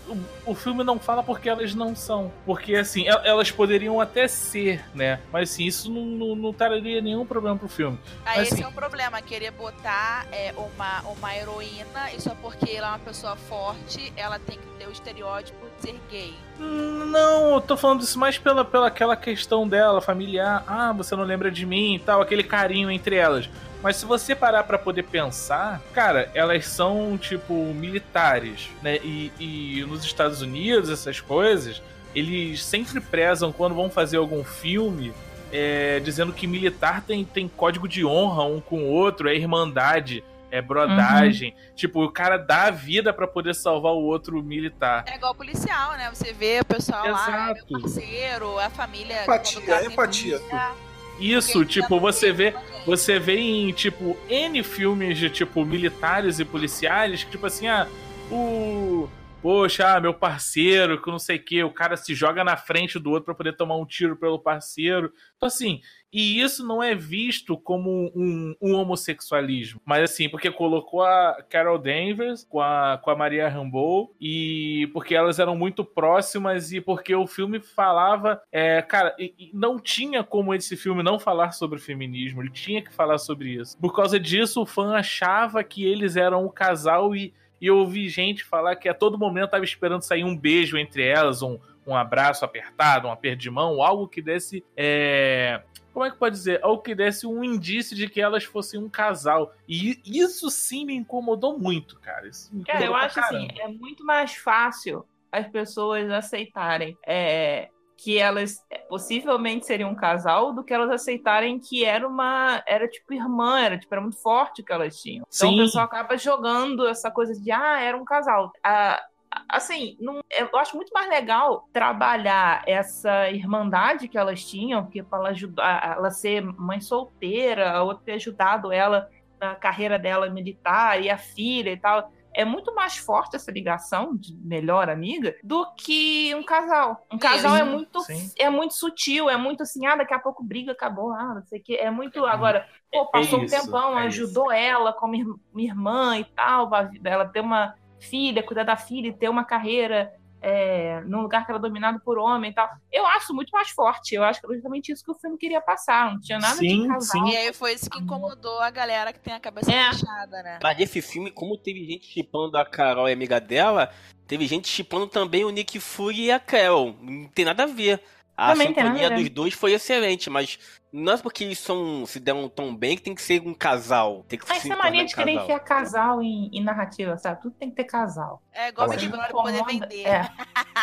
o, o filme não fala porque elas não são, porque assim, el- elas poderiam até ser, né? Mas assim, isso não, não, não traria nenhum problema pro filme. Aí Mas, esse assim- é o problema, querer botar é, uma, uma heroína e só porque ela é uma pessoa forte, ela tem que ter o estereótipo de ser gay. Não, eu tô falando isso mais pela, pela aquela questão dela, familiar. Ah, você não lembra de mim e tal, aquele carinho entre elas. Mas se você parar pra poder pensar, cara, elas são, tipo, militares, né? E, e nos Estados Unidos, essas coisas, eles sempre prezam quando vão fazer algum filme. é, dizendo que militar tem, tem código de honra um com o outro, é irmandade, é brodagem. Tipo, o cara dá a vida pra poder salvar o outro militar. É igual policial, né? Você vê o pessoal lá, é Exato. meu parceiro, a família. Empatia, empatia, polícia, Isso, tipo, você vê, você vê em, tipo, N filmes de, tipo, militares e policiais, que, tipo assim, ah, o... Poxa, ah, meu parceiro, que não sei o que, o cara se joga na frente do outro pra poder tomar um tiro pelo parceiro. Então, assim, e isso não é visto como um, um homossexualismo. Mas, assim, porque colocou a Carol Danvers com a, com a Maria Rambeau e porque elas eram muito próximas e porque o filme falava. É, cara, e- e não tinha como esse filme não falar sobre feminismo, ele tinha que falar sobre isso. Por causa disso, o fã achava que eles eram um casal e, e eu ouvi gente falar que a todo momento tava esperando sair um beijo entre elas, um, um abraço apertado, um aperto de mão, algo que desse. É, como é que pode dizer? Algo que desse um indício de que elas fossem um casal. E isso sim me incomodou muito, cara. Isso me Cara, eu incomodou acho assim, caramba. é muito mais fácil as pessoas aceitarem é, que elas possivelmente seriam um casal do que elas aceitarem que era uma. Era tipo irmã, era tipo, era muito forte o que elas tinham. Então Sim. o pessoal acaba jogando essa coisa de ah, era um casal. Ah, assim, não- eu acho muito mais legal trabalhar essa irmandade que elas tinham, porque para ela ajudar, ela ser mãe solteira, a outra ter ajudado ela na carreira dela militar e a filha e tal. É muito mais forte essa ligação de melhor amiga do que um casal. Um casal é Sim, muito sim. é muito sutil, é muito assim, ah, daqui a pouco briga, acabou, ah, não sei o que. É muito agora, pô, passou É um isso, tempão, é ajudou ela como ir- irmã e tal, ela ter uma filha, cuidar da filha e ter uma carreira é, num lugar que era dominado por homem e tal. Eu acho muito mais forte. Eu acho que é justamente isso que o filme queria passar. Não tinha nada Sim, de casal. sim. E aí foi isso que incomodou a galera que tem a cabeça É. fechada, né? Mas nesse filme, como teve gente chipando a Carol e a amiga dela, teve gente chipando também o Nick Fury e a Carol. Não tem nada a ver. A Também sintonia dos dois foi excelente, mas não é porque eles são, se deram tão bem que tem que ser um casal. Tem que Mas se essa mania tornar de querer casal. enfiar casal em, em narrativa, sabe? Tudo tem que ter casal. É igual Não, Big Brother pra poder vender. É.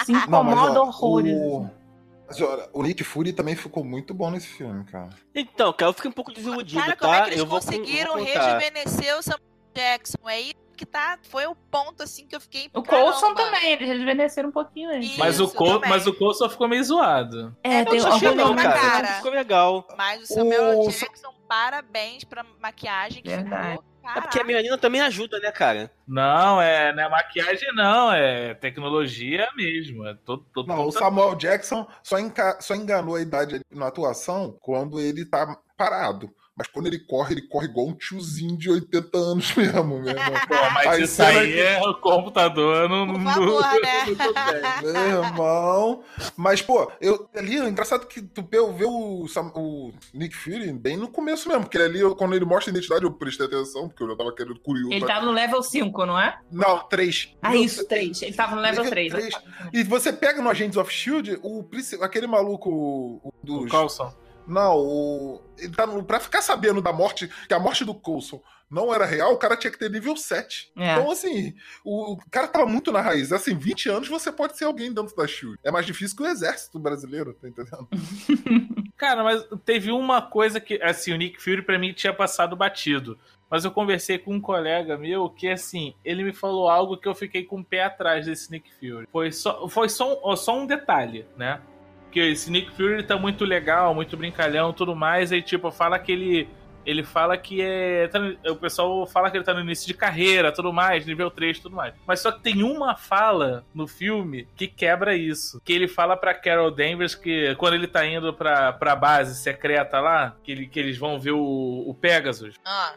Se Não, mas, incomoda ó, horrores. O... Mas, olha, o Nick Fury também ficou muito bom nesse filme, cara. Então, cara, eu fiquei um pouco desiludido, Cara, tá? como é que eles eu vou, conseguiram vou contar. rejuvenescer o Samuel Jackson? É isso que tá. Foi o ponto assim que eu fiquei. O Coulson também, eles rejuvenesceram um pouquinho. Isso, Mas o, Cole, também. mas o só ficou meio zoado. É, Eu tem não achei cara. cara. Ficou legal. Mas o Samuel O- Jackson, parabéns pra maquiagem que Verdade. ficou. É porque a menina também ajuda, né, cara? Não, é, não é maquiagem, não, é tecnologia mesmo. É todo, todo, Não, o Samuel Jackson só, enca- só enganou a idade na atuação quando ele tá parado. Mas quando ele corre, ele corre igual um tiozinho de 80 anos mesmo, meu irmão. Pô, mas Aí isso aí que- é o computador, não. Por não- favor, né? tudo bem. Meu irmão. Mas, pô, eu ali, é engraçado que tu vê, vê o, o Nick Fury bem no começo mesmo, porque ali, quando ele mostra a identidade, eu prestei atenção, porque eu já tava querendo curioso. Ele tava no level 5, não é? Não, 3. Ah, isso, 3. Ele tava no level Level 3. três. E você pega no Agents of Shield, o, aquele maluco o- O dos. Não, o. Tá no, pra ficar sabendo da morte, que a morte do Coulson não era real, o cara tinha que ter nível 7. É. Então, assim, o, o cara tava muito na raiz. Assim, 20 anos você pode ser alguém dentro da Shield. É mais difícil que o exército brasileiro, tá entendendo? Cara, mas teve uma coisa que, assim, o Nick Fury pra mim tinha passado batido. Mas eu conversei com um colega meu que, assim, ele me falou algo que eu fiquei com o pé atrás desse Nick Fury. Foi só, foi só, um, só um detalhe, né? Que esse Nick Fury ele tá muito legal, muito brincalhão, tudo mais, aí tipo, fala que ele ele fala que é. tá no- o pessoal fala que ele tá no início de carreira, tudo mais, nível 3, tudo mais. Mas só que tem uma fala no filme que quebra isso. Que ele fala pra Carol Danvers que quando ele tá indo pra, pra base secreta lá, que, ele- que eles vão ver o, o Pegasus. Ah,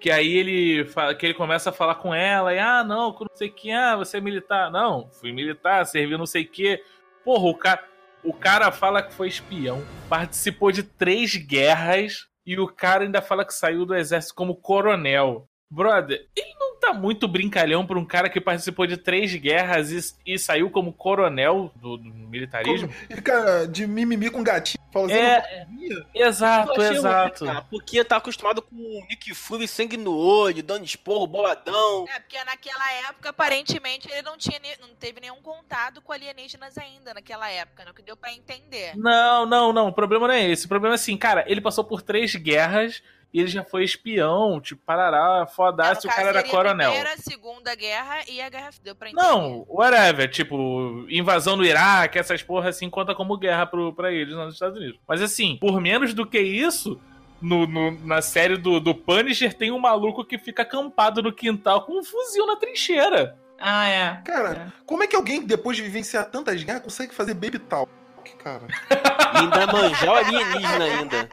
Que aí ele fala, que ele começa a falar com ela, e ah, não, não sei o que, ah, você é militar. Não, fui militar, servi não sei o que. Porra, o cara, o cara fala que foi espião, participou de três guerras e o cara ainda fala que saiu do exército como coronel. Brother, ele não tá muito brincalhão pra um cara que participou de três guerras e, e saiu como coronel do, do militarismo? Fica de mimimi com gatinho. Fala assim, É, "Não, exato, exato. cara, porque tá acostumado com o Nick Fury sangue no olho, dando esporro, boladão. é porque naquela época, aparentemente, ele não tinha não teve nenhum contato com alienígenas ainda naquela época, não que deu pra entender. Não, não, não. O problema não é esse. O problema é assim, cara, ele passou por três guerras e ele já foi espião, tipo, parará, É, no o cara era coronel. A primeira, segunda guerra e a guerra deu pra entender. Não, whatever. Tipo, invasão no Iraque, essas porra assim, conta como guerra pro, pra eles nos Estados Unidos. Mas assim, por menos do que isso, no, no- na série do, do Punisher tem um maluco que fica acampado no quintal com um fuzil na trincheira. Ah, é. Cara, como é que alguém, depois de vivenciar tantas guerras, consegue fazer baby talk, cara? E ainda manjar o alienígena ainda.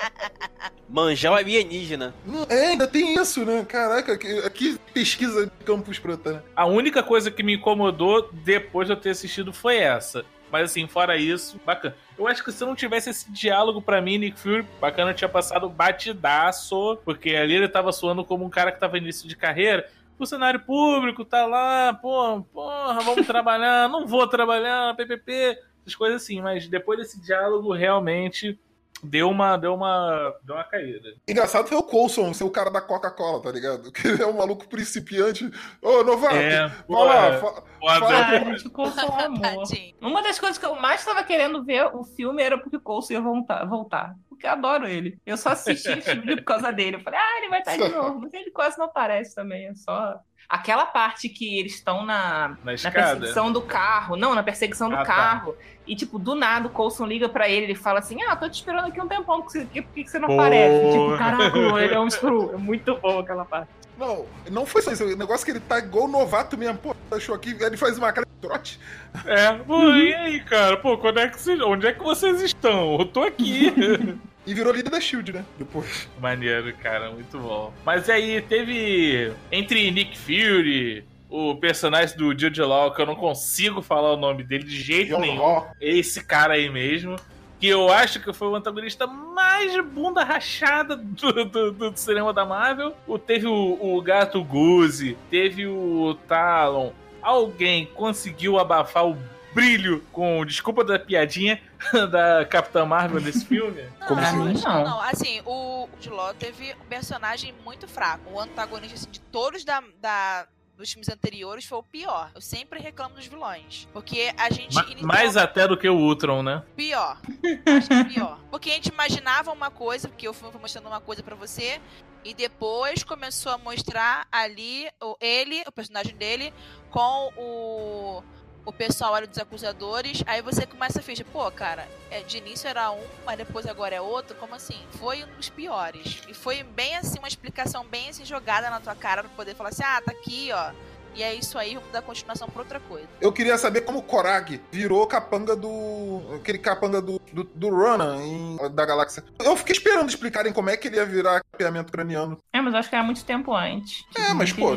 Manjar o alienígena. Não, É, ainda tem isso, né? Caraca, que, que pesquisa de campus preta, né? A única coisa que me incomodou depois de eu ter assistido foi essa. Mas assim, fora isso, bacana. Eu acho que se não tivesse esse diálogo pra mim, Nick Fury, bacana, tinha passado batidaço, porque ali ele tava soando como um cara que tava no início de carreira. Funcionário público, tá lá, pô, porra, vamos trabalhar, não vou trabalhar, PPP, essas coisas assim. Mas depois desse diálogo, realmente deu uma, deu uma, deu uma caída. Engraçado foi o Coulson ser o cara da Coca-Cola, tá ligado? Que ele é um maluco principiante. Ô, novato, É, fala, fa- Foda. Fala, Ah, gente, o Coulson é amor. Uma das coisas que eu mais estava querendo ver o filme era porque o Coulson ia voltar. voltar. Porque eu adoro ele. Eu só assisti o filme por causa dele. Eu falei, ah, ele vai estar de novo. Mas ele quase não aparece também. É só. Aquela parte que eles estão na, Na na perseguição do carro. Não, na perseguição do Ah, tá. carro. E, tipo, do nada o Coulson liga pra ele. Ele fala assim: Ah, tô te esperando aqui um tempão. Por que, que que você não aparece? Tipo, caraca, ele é um screw. É muito bom aquela parte. Não, não foi só isso. O negócio é que ele tá igual o novato mesmo. Pô, achou aqui, ele faz uma cara de trote. É, pô, e aí, cara? Pô, quando é que vocês, onde é que vocês estão? Eu tô aqui. E virou líder da Shield, né? Depois. Maneiro, cara, muito bom. Mas aí, teve. Entre Nick Fury, o personagem do Jude Law, que eu não consigo falar o nome dele de jeito John nenhum. Law. Esse cara aí mesmo. Que eu acho que foi o antagonista mais bunda rachada do, do- do cinema da Marvel. O, teve o, o Gato Goose, teve o Talon. Alguém conseguiu abafar o brilho com, desculpa da piadinha, da Capitã Marvel nesse filme? Não, Como assim? não. não. Assim, o Diló teve um personagem muito fraco. O antagonista assim, de todos da, da- dos filmes anteriores foi o pior. Eu sempre reclamo dos vilões. Porque a gente. Ma- mais até do que o Ultron, né? Pior. Acho que é pior. Porque a gente imaginava uma coisa, porque o filme foi mostrando uma coisa pra você, e depois começou a mostrar ali o, ele, o personagem dele, com o, o pessoal ali dos acusadores. Aí você começa a ficha, pô, cara, é, de início era um, mas depois agora é outro. Como assim? Foi um dos piores. E foi bem assim, uma explicação bem assim jogada na tua cara pra poder falar assim, ah, tá aqui, ó. E é isso aí, vamos dar continuação pra outra coisa. Eu queria saber como o Korag virou capanga do. aquele capanga do, do, do Ronan em- da galáxia. Eu fiquei esperando explicarem como é que ele ia virar capeamento craniano. É, mas eu acho que era muito tempo antes. Tipo, É, mas, não pô.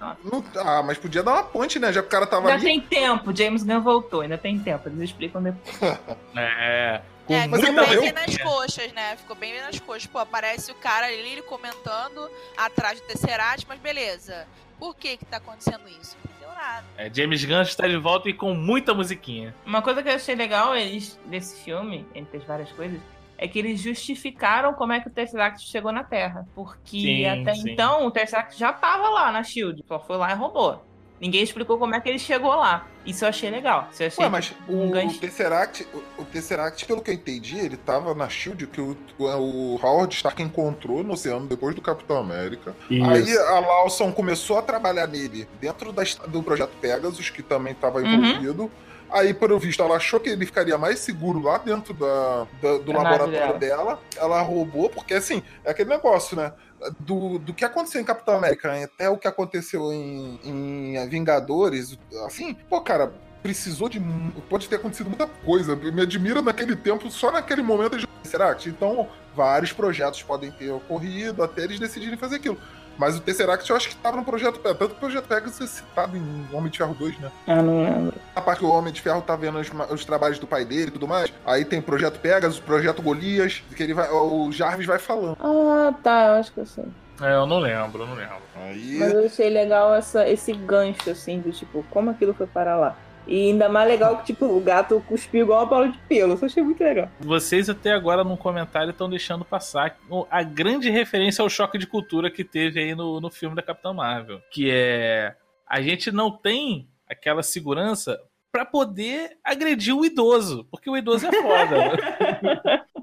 Nossa. Não- ah, mas podia dar uma ponte, né? Já que o cara tava Ainda ali. tem tempo, James Gunn voltou, ainda tem tempo, eles explicam depois. É. Com É, Mas ficou bem nas coxas, né? Ficou bem nas coxas. Pô, aparece o cara ali ele comentando atrás do Tesseract, mas beleza. Por que que tá acontecendo isso? Não deu nada. É, James Gunn está de volta e com muita musiquinha. Uma coisa que eu achei legal eles, desse filme, entre as várias coisas, é que eles justificaram como é que o Tesseract chegou na Terra. Porque Sim, até sim. então o Tesseract já tava lá na SHIELD, só foi lá e roubou. Ninguém explicou como é que ele chegou lá. Isso eu achei legal. Isso eu achei Ué, mas um o, gancho. Tesseract, o, o Tesseract, pelo que eu entendi, ele tava na SHIELD que o, o, Howard Stark encontrou no oceano depois do Capitão América. Aí a Lawson começou a trabalhar nele dentro da, do projeto Pegasus, que também estava Uhum. envolvido. Aí, pelo visto, ela achou que ele ficaria mais seguro lá dentro da, da- do laboratório dela. Ela roubou, porque assim, é aquele negócio, né? Do, do que aconteceu em Capitão América até o que aconteceu em, em Vingadores, assim, pô, cara, precisou de. Pode ter acontecido muita coisa. Me admira naquele tempo, só naquele momento de Tesseract. Então, vários projetos podem ter ocorrido até eles decidirem fazer aquilo. Mas o Tesseract eu acho que estava no projeto Pegasus. Tanto que o projeto Pegasus é citado em Homem de Ferro 2, né? Ah, não lembro. A parte que o Homem de Ferro tá vendo os, os trabalhos do pai dele e tudo mais. Aí tem o projeto Pegasus, o projeto Golias, que ele vai, o Jarvis vai falando. Ah, tá, eu acho que eu sei. É, eu não lembro, eu não lembro. Aí. Mas eu achei legal essa, esse gancho, assim, do tipo, como aquilo foi parar lá. E ainda mais legal que, tipo, o gato cuspiu igual uma bola de pelo. Isso eu achei muito legal. Vocês até agora no comentário estão deixando passar a grande referência ao choque de cultura que teve aí no, no filme da Capitã Marvel. Que é. A gente não tem aquela segurança pra poder agredir o idoso. Porque o idoso é foda.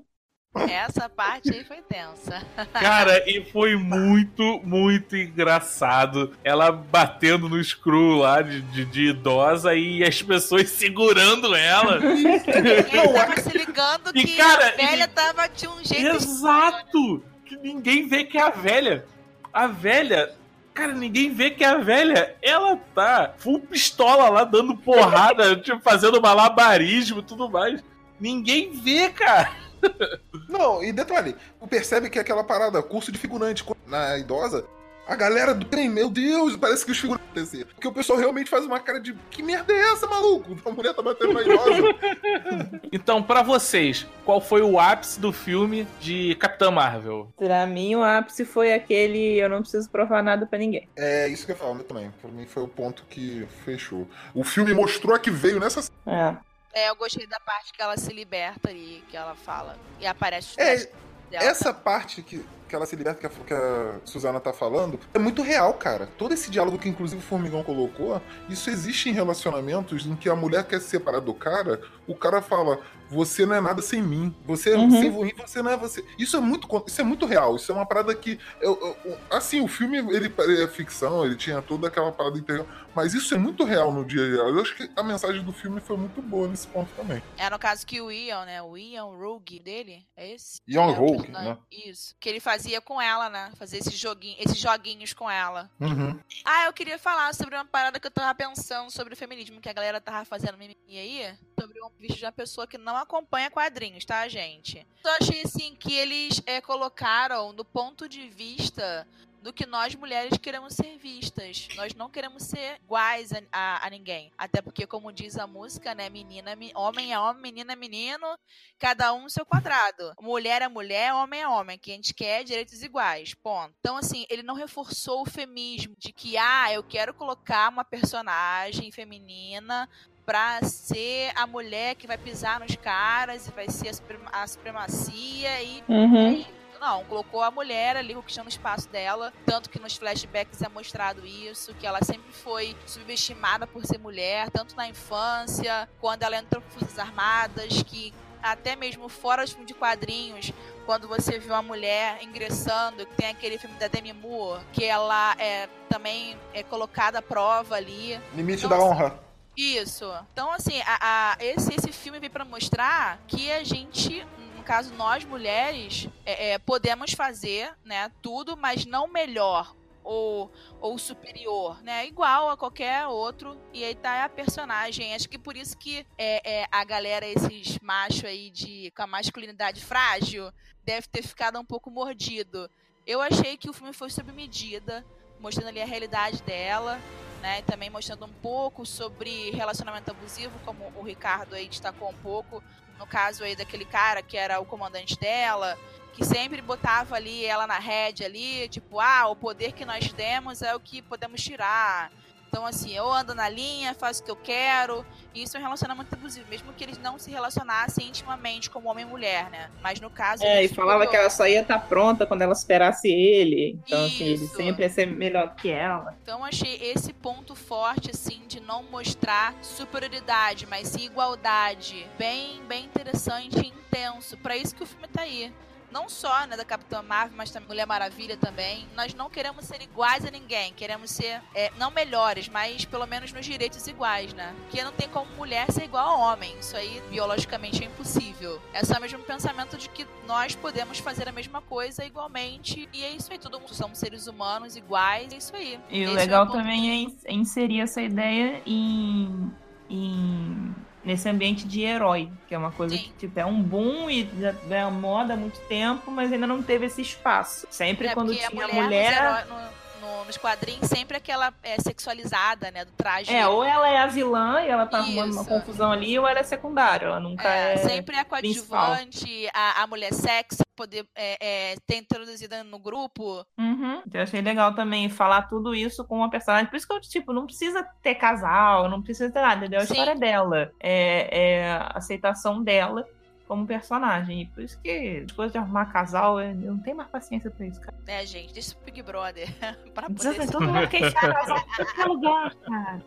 Essa parte aí foi tensa. Cara, e foi muito, muito engraçado. Ela batendo no screw lá de, de, de idosa e as pessoas segurando ela. Ele tava se ligando E, que cara, a velha tava de um jeito Exato! Que ninguém vê que é a velha. A velha. Cara, ninguém vê que é a velha. Ela tá full pistola lá, dando porrada, tipo, fazendo malabarismo e tudo mais. Ninguém vê, cara. Não, e detalhe, tu percebe que aquela parada, curso de figurante na idosa, a galera do trem, meu Deus, parece que os figurantes aconteceram. Porque o pessoal realmente faz uma cara de que merda é essa, maluco? A mulher tá batendo na idosa. Então, pra vocês, qual foi o ápice do filme de Capitã Marvel? Pra mim, o ápice foi aquele eu não preciso provar nada pra ninguém. é isso que eu falo também. Pra mim foi o ponto que fechou. O filme mostrou a que veio nessa. É. É, eu gostei da parte que ela se liberta ali, que ela fala. E aparece os É, dela. Essa parte que, que ela se liberta, que a, que a Suzana tá falando, é muito real, cara. Todo esse diálogo que inclusive o Formigão colocou, isso existe em relacionamentos em que a mulher quer se separar do cara, o cara fala, você não é nada sem mim. Você Uhum. sem mim, você não é você. Isso é muito, isso é muito real. Isso é uma parada que. eu- eu- assim, o filme ele é ficção, ele tinha toda aquela parada integral. Mas isso é muito real no dia a dia. Eu acho que a mensagem do filme foi muito boa nesse ponto também. É no caso que o Ian, né? O Ian Rogue dele, é esse? Ian É, Rogue, né? Isso. Que ele fazia com ela, né? Fazer esses, joguinho, esses joguinhos com ela. Uhum. Ah, eu queria falar sobre uma parada que eu tava pensando sobre o feminismo, que a galera tava fazendo mimimi aí, sobre um visto de uma pessoa que não acompanha quadrinhos, tá, gente? Eu achei, assim, que eles é, colocaram do ponto de vista do que nós mulheres queremos ser vistas. Nós não queremos ser iguais a, a- a ninguém. Até porque, como diz a música, né? Menina, me- homem é homem, menina é menino, cada um no seu quadrado. Mulher é mulher, homem é homem. Que a gente quer é direitos iguais. Ponto. Então, assim, ele não reforçou o feminismo de que, ah, eu quero colocar uma personagem feminina pra ser a mulher que vai pisar nos caras e vai ser a, suprema- a supremacia e Uhum. Não, colocou a mulher ali conquistando o espaço dela. Tanto que nos flashbacks é mostrado isso, que ela sempre foi subestimada por ser mulher, tanto na infância, quando ela entrou para Forças Armadas, que até mesmo fora de quadrinhos, quando você vê uma mulher ingressando, que tem aquele filme da Demi Moore, que ela é também é colocada à prova ali. Limite Nossa. da honra. Isso. Então, assim, a, a- esse, esse filme veio pra mostrar que a gente, caso, nós mulheres, é, é, podemos fazer, né, tudo, mas não melhor ou, ou superior, né? Igual a qualquer outro. E aí tá a personagem. Acho que por isso que é, é, a galera, esses machos aí de, com a masculinidade frágil, deve ter ficado um pouco mordido. Eu achei que o filme foi sob medida, mostrando ali a realidade dela né? Também mostrando um pouco sobre relacionamento abusivo, como o Ricardo aí destacou um pouco, no caso aí daquele cara que era o comandante dela, que sempre botava ali ela na rede ali, tipo, ah, o poder que nós temos é o que podemos tirar. Então, assim, eu ando na linha, faço o que eu quero. E isso é um relacionamento abusivo, mesmo que eles não se relacionassem intimamente como homem e mulher, né? Mas no caso. É, e falava ficam- que ela só ia estar pronta quando ela esperasse ele. Então, assim, ele Isso. sempre ia ser melhor que ela. Então eu achei esse ponto forte, assim, de não mostrar superioridade, mas sim igualdade. Bem, bem interessante e intenso. Pra isso que o filme tá aí. Não só, né, da Capitã Marvel, mas também Mulher Maravilha também. Nós não queremos ser iguais a ninguém. Queremos ser, é, não melhores, mas pelo menos nos direitos iguais, né? Porque não tem como mulher ser igual a homem. Isso aí, biologicamente, é impossível. É só o mesmo pensamento de que nós podemos fazer a mesma coisa igualmente. E é isso aí, todo mundo somos seres humanos iguais. É isso aí. E o legal é o também é é inserir essa ideia em, em- nesse ambiente de herói, que é uma coisa Sim. que tipo, é um boom e já é moda há muito tempo, mas ainda não teve esse espaço. Sempre É, quando tinha a mulher. mulher, no- no- nos quadrinhos sempre aquela é, sexualizada, né, do traje. É, ou ela é a vilã e ela tá arrumando uma confusão ali, ou ela é secundária, ela nunca É, é. sempre a principal. coadjuvante, a, a mulher sexy poder é, é, ter introduzida no grupo. Uhum. Então, eu achei legal também falar tudo isso com uma personagem. Por isso que eu, tipo, não precisa ter casal, não precisa ter nada, entendeu? A Sim. história dela. É, é a aceitação dela como personagem. E por isso que coisas de arrumar casal, eu não tenho mais paciência pra isso, cara. né, gente? Deixa o Big Brother pra poder todo mundo queixar casal em qualquer lugar, cara.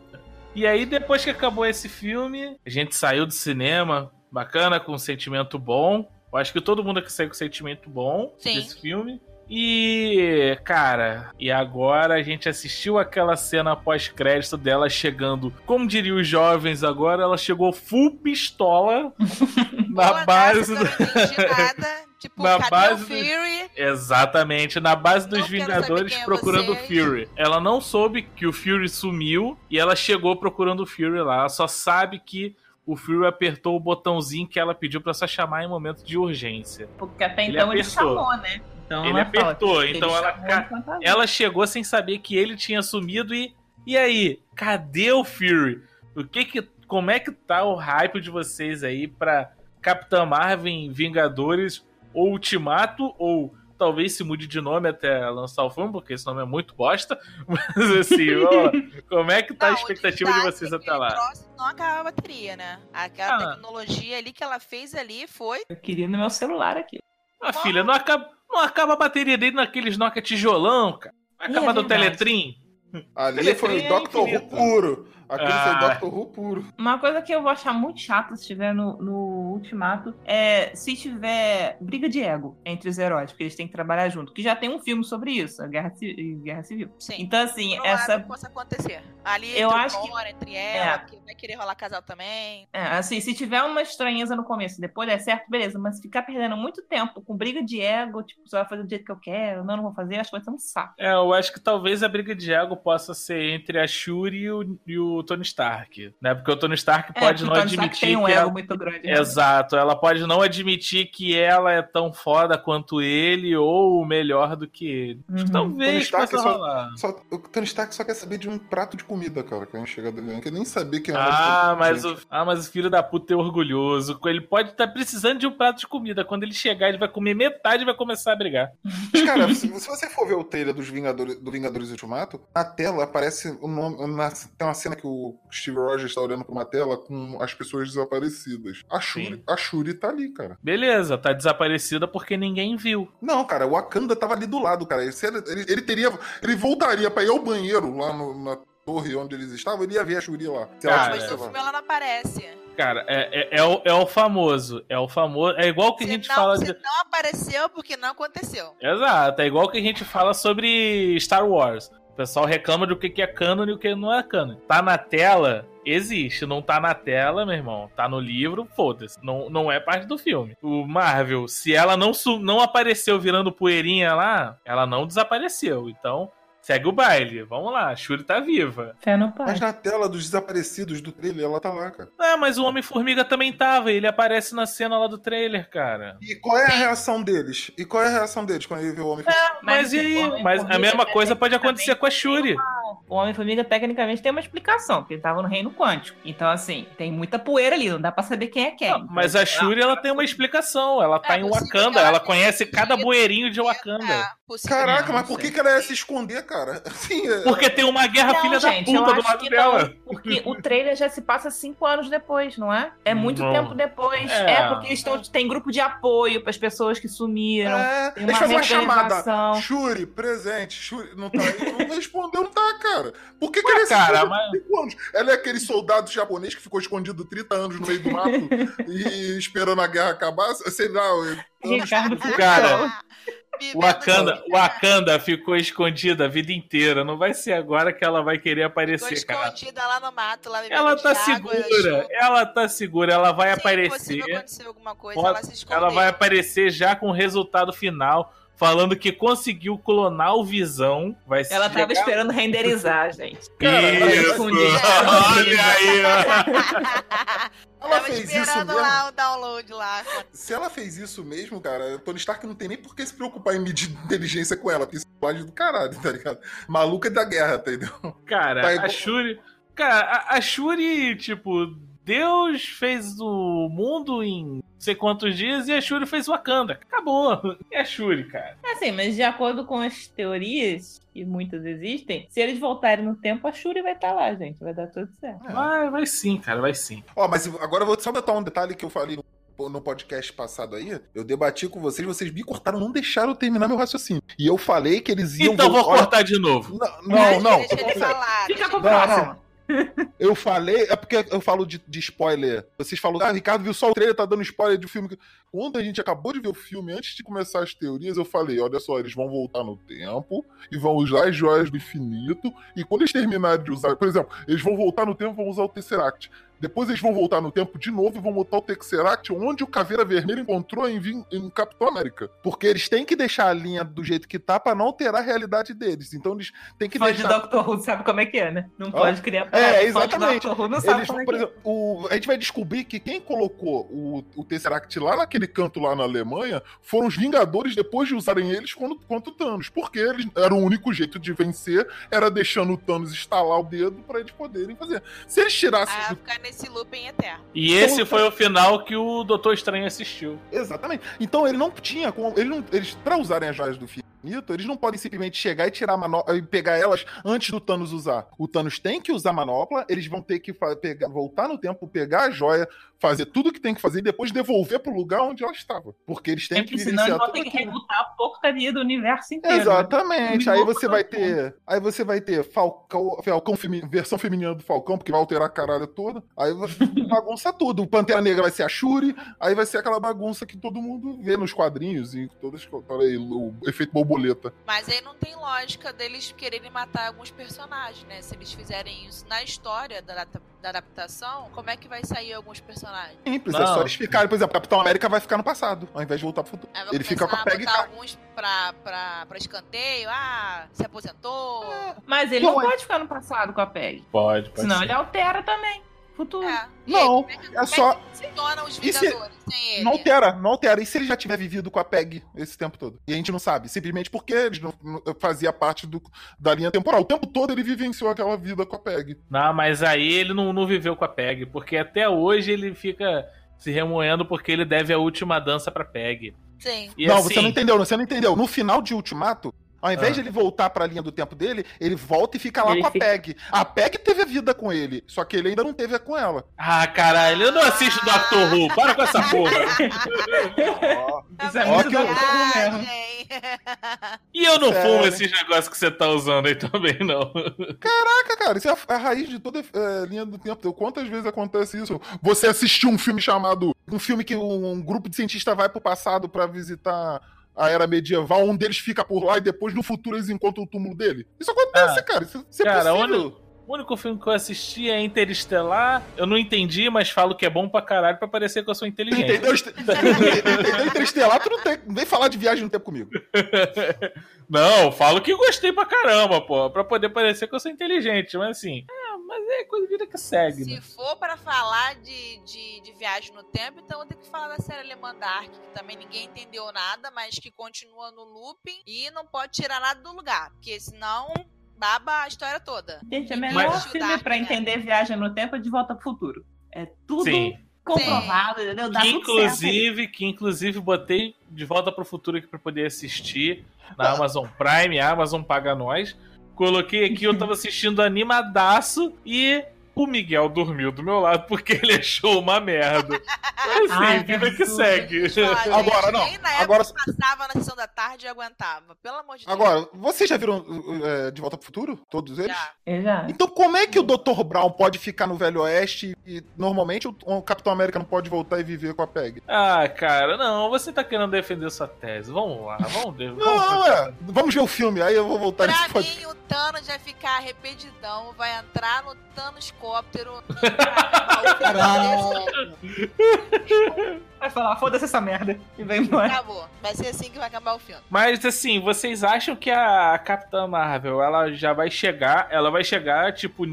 E aí, depois que acabou esse filme, a gente saiu do cinema, bacana, com um sentimento bom. Eu acho que todo mundo aqui saiu com um sentimento bom Sim. desse filme. E, cara, e agora a gente assistiu aquela cena pós-crédito dela chegando, como diriam os jovens agora, ela chegou full pistola na Boa base. do- nada. Tipo, Na cadê base o do- Fury? Exatamente, na base dos Não Vingadores é procurando o. Fury. Ela não soube que o Fury sumiu e ela chegou procurando o Fury lá. Ela só sabe que o Fury apertou o botãozinho que ela pediu pra só chamar em momento de urgência. Porque até Ele então ele, chamou, né? Então Ele ela fala apertou, que ele então ela enquanto ela- chegou sem saber que ele tinha sumido e e aí, cadê o Fury? O que que como é que tá o hype de vocês aí pra Capitã Marvel em Vingadores ou Ultimato ou talvez se mude de nome até lançar o filme, porque esse nome é muito bosta. Mas assim, ó, como é que tá a Não, o expectativa de vocês até lá? Não acaba a bateria, né? Aquela Ah. tecnologia ali que ela fez ali foi. Eu queria no meu celular aqui. Ah, filha, não acaba, não acaba a bateria dele naqueles Nokia tijolão, cara. Vai acabar é do. Teletrim. Ali Ele foi é o Doctor Who infinito. puro. Aquele Ah. foi Doctor Who puro. Uma coisa que eu vou achar muito chata se tiver no, no Ultimato é se tiver briga de ego entre os heróis, porque eles têm que trabalhar junto. Que já tem um filme sobre isso, a Guerra, Guerra Civil. Sim. Então, assim, provável essa. que possa acontecer. Ali Eu entre o acho que- Thor, entre ela, É. porque vai querer rolar casal também. É, assim, se tiver uma estranheza no começo, depois der certo, beleza. Mas ficar perdendo muito tempo com briga de ego, tipo, você vai fazer do jeito que eu quero, não, não vou fazer, acho que vai ser um saco. É, eu acho que talvez a briga de ego possa ser entre a Shuri e o, e o Tony Stark. Né? Porque o Tony Stark É, pode não o Tony Stark admitir tem um que ego ela... muito grande. né? Exato, ela pode não admitir que ela é tão foda quanto ele ou melhor do que ele. Acho que Uhum. Tony Talvez Stark possa só- rolar. Só, o Tony Stark só quer saber de um prato de comida, cara, quando chega dele. Não quer nem saber quem é Ah, o mas o, ah, mas o filho da puta é orgulhoso. Ele pode estar precisando de um prato de comida. Quando ele chegar, ele vai comer metade e vai começar a brigar. Mas, cara, se, se você for ver o trailer dos Vingadores, do Vingadores Ultimato, na tela aparece o nome. na- tem uma cena que o Steve Rogers está olhando pra uma tela com as pessoas desaparecidas. A Shuri, Sim. a Shuri tá ali, cara. Beleza, tá desaparecida porque ninguém viu. Não, cara, o Wakanda tava ali do lado, cara. Ele, ele, ele teria. Ele voltaria pra ir ao banheiro lá no- na torre onde eles estavam, ele ia ver a Shuri lá. Se ela Cara, Mas tivesse no lá. filme ela não aparece. Cara, é, é, é o, é o famoso. É o famoso. É igual que a Se gente não, fala se de. não apareceu, porque não aconteceu. Exato, é igual que a gente fala sobre Star Wars. Pessoal reclama do que que é canon e o que não é canon. Tá na tela, existe. Não tá na tela, meu irmão. Tá no livro, foda-se. Não, não é parte do filme. O Marvel, se ela não, não apareceu virando poeirinha lá, ela não desapareceu. Então, segue o baile. Vamos lá, a Shuri tá viva. Fé no pai. Mas na tela dos desaparecidos do trailer, ela tá lá, cara. Ah, mas o Homem-Formiga também tava. Ele aparece na cena lá do trailer, cara. E qual é a reação deles? E qual é a reação deles quando ele vê o homem? Mas, e aí? Homem-Formiga Mas a mesma é coisa pode acontecer com a Shuri. o Homem-Formiga tecnicamente tem uma explicação, porque ele tava no reino quântico. Então, assim, tem muita poeira ali, não dá pra saber quem é quem. Não, mas a Shuri, ela tem uma explicação. Ela tá É, em Wakanda, ela conhece cada bueirinho de Wakanda. É, possível. Caraca, mas por que, que ela ia se esconder, cara? Assim, é- Porque tem uma guerra Não, filha gente, da eu puta do acho lado que dela. não, porque o trailer já se passa cinco anos depois, não é? É muito Não. tempo depois. É. É, porque eles tão, tem grupo de apoio para as pessoas que sumiram. É, Tem eles uma fazem uma chamada. Shuri, presente. Shuri, não tá aí. Não respondeu, não tá, cara. Por que, que Ué, ela ia se cara, mas- anos? Ela é aquele soldado japonês que ficou escondido 30 anos no meio do mato e esperando a guerra acabar. Sei lá, eu- Ricardo Cara, Wakanda, Wakanda ficou escondida a vida inteira. Não vai ser agora que ela vai querer Ficou aparecer, cara. escondida lá no mato, lá Ela tá água, segura, chuva. ela tá segura, ela vai Sim, aparecer. coisa, ela. Ela vai aparecer já com o resultado final, falando que conseguiu clonar o Visão. Vai Ela tava esperando renderizar, gente. Isso. Olha aí, ó. Ela Tava fez isso esperando mesmo. lá o download lá. Se ela fez isso mesmo, cara, Tony Stark não tem nem por que se preocupar em medir inteligência com ela, porque isso é do caralho, tá ligado? Maluca da guerra, tá entendeu? Cara, Tá a igual- Shuri. Cara, a, a Shuri, tipo, Deus fez o mundo em não sei quantos dias e a Shuri fez Wakanda. Acabou. É a Shuri, cara. É assim, mas de acordo com as teorias, que muitas existem, se eles voltarem no tempo, a Shuri vai estar lá, gente. Vai dar tudo certo. É. Vai, vai sim, cara, vai sim. Ó, mas agora eu vou só botar um detalhe que eu falei no, podcast passado aí. Eu debati com vocês, vocês me cortaram, não deixaram eu terminar meu raciocínio. E eu falei que eles iam. Então vou cortar de novo. Não, não, não. Deixa ele falar. Fica pro próximo. Eu falei, é porque eu falo de, de spoiler. Vocês falam, ah, Ricardo viu só o trailer, tá dando spoiler de filme. que-" Quando a gente acabou de ver o filme, antes de começar as teorias, eu falei: olha só, eles vão voltar no tempo e vão usar as joias do infinito. E quando eles terminarem de usar, por exemplo, eles vão voltar no tempo e vão usar o Tesseract. Depois eles vão voltar no tempo de novo e vão botar o Tesseract onde o Caveira Vermelha encontrou em, em Capitão América. Porque eles têm que deixar a linha do jeito que tá pra não alterar a realidade deles. Então eles têm que Fã de deixar. Doctor Who sabe como é que é, né? Não Ó, pode criar é, de exatamente. Doctor Who não sabe Eles, como é por é. exemplo, o- a gente vai descobrir que quem colocou o, o Tesseract lá naquele canto lá na Alemanha foram os Vingadores depois de usarem eles quando, contra o Thanos. Porque eles era o único jeito de vencer, era deixando o Thanos estalar o dedo pra eles poderem fazer. Se eles tirassem. Ah, do- nesse looping eterno. E esse foi o final que o Doutor Estranho assistiu. Exatamente. Então ele não tinha como. Ele não, eles, pra usarem as joias do infinito, eles não podem simplesmente chegar e tirar a manopla e pegar elas antes do Thanos usar. O Thanos tem que usar a manopla, eles vão ter que fa- pegar, voltar no tempo, pegar a joia, fazer tudo o que tem que fazer e depois devolver pro lugar onde ela estava. Porque eles têm É que porque senão eles vão ter que aquilo. rebutar a porcaria do universo inteiro. né? Exatamente. Aí Louco, você vai ter. Aí você vai ter Falcão, Falcão femi- versão feminina do Falcão, porque vai alterar a caralho toda. Aí vai bagunça tudo. O Pantera Negra vai ser a Shuri, aí vai ser aquela bagunça que todo mundo vê nos quadrinhos e todas. Aí, o efeito borboleta. Mas aí não tem lógica deles quererem matar alguns personagens, né? Se eles fizerem isso na história da, adap- da adaptação, como é que vai sair alguns personagens? Simples, é Não. só eles ficarem. Por exemplo, Capitão América vai ficar no passado, ao invés de voltar pro futuro. Ele fica com a Peggy alguns pra, pra, pra escanteio, ah, se aposentou. Mas ele Bom, não é- pode ficar no passado com a Peg. Pode, pode Senão ser. ele altera também. Futuro. É. Não, aí, é, é só- é funcionam os E se-? Não altera, não altera. E se ele já tiver vivido com a PEG esse tempo todo? E a gente não sabe, simplesmente porque ele não, não fazia parte do, da linha temporal. O tempo todo ele vivenciou aquela vida com a PEG. Não, mas aí ele não, não viveu com a Peg, porque até hoje ele fica se remoendo porque ele deve a última dança pra Peg. Sim. E não, assim, você não entendeu, você não entendeu. No final de Ultimato, ao invés Ah. de ele voltar pra linha do tempo dele, ele volta e fica lá Ele com a fica- PEG. A PEG teve a vida com ele, só que ele ainda não teve a com ela. Ah, caralho, eu não assisto Doctor Who, para com essa porra. Isso é muito que eu- Doctor Who mesmo. Viagem. E eu não Sério? fumo esses negócios que você tá usando aí também, não. Caraca, cara, isso é a, a raiz de toda é, linha do tempo. Quantas vezes acontece isso? Você assistiu um filme chamado. Um filme que um, um grupo de cientistas vai pro passado pra visitar a era medieval, um deles fica por lá e depois no futuro eles encontram o túmulo dele. Isso acontece, Ah. cara. Isso, isso Cara, é possível. onde- O único filme que eu assisti é Interestelar. Eu não entendi, mas falo que é bom pra caralho pra parecer que eu sou inteligente. Entendeu? Entendeu Interestelar? Tu não tem, não vem falar de viagem no tempo comigo. Não, falo que gostei pra caramba, pô. Pra poder parecer que eu sou inteligente. Mas assim, é, mas é coisa de vida que segue, né? Se for pra falar de, de, de viagem no tempo, então eu tenho que falar da série alemã Dark, que também ninguém entendeu nada, mas que continua no looping e não pode tirar nada do lugar, porque senão baba a história toda. Gente, é melhor Mas- filme pra entender Viagem no Tempo é De Volta pro Futuro. É tudo Sim. comprovado, entendeu? Dá Que certo. inclusive, que inclusive botei de volta pro futuro aqui pra poder assistir na Amazon Prime, a Amazon paga nós. Coloquei aqui, eu tava assistindo animadaço e o Miguel dormiu do meu lado porque ele achou uma merda. Mas, assim, Ai, vida que Jesus. segue. Agora, gente, não. Nem na época Agora- que passava na sessão da tarde e aguentava. Pelo amor de Deus. Agora, vocês já viram uh, De Volta pro Futuro? Todos eles? Já. Eu já. Então como é que o Dr. Brown pode ficar no Velho Oeste e normalmente o, o Capitão América não pode voltar e viver com a Peg? Ah, cara, não, você tá querendo defender sua tese. Vamos lá, vamos. de- Não, vamos não, é. Vamos ver o filme, aí eu vou voltar Pra mim, o Thanos vai ficar arrependidão, vai entrar no Thanoscóptero e vai acabar o filme. Vai falar, foda-se essa merda. E vai embora. Acabou. Vai ser assim que vai acabar o filme. Mas assim, vocês acham que a Capitã Marvel, ela já vai chegar, ela vai chegar tipo,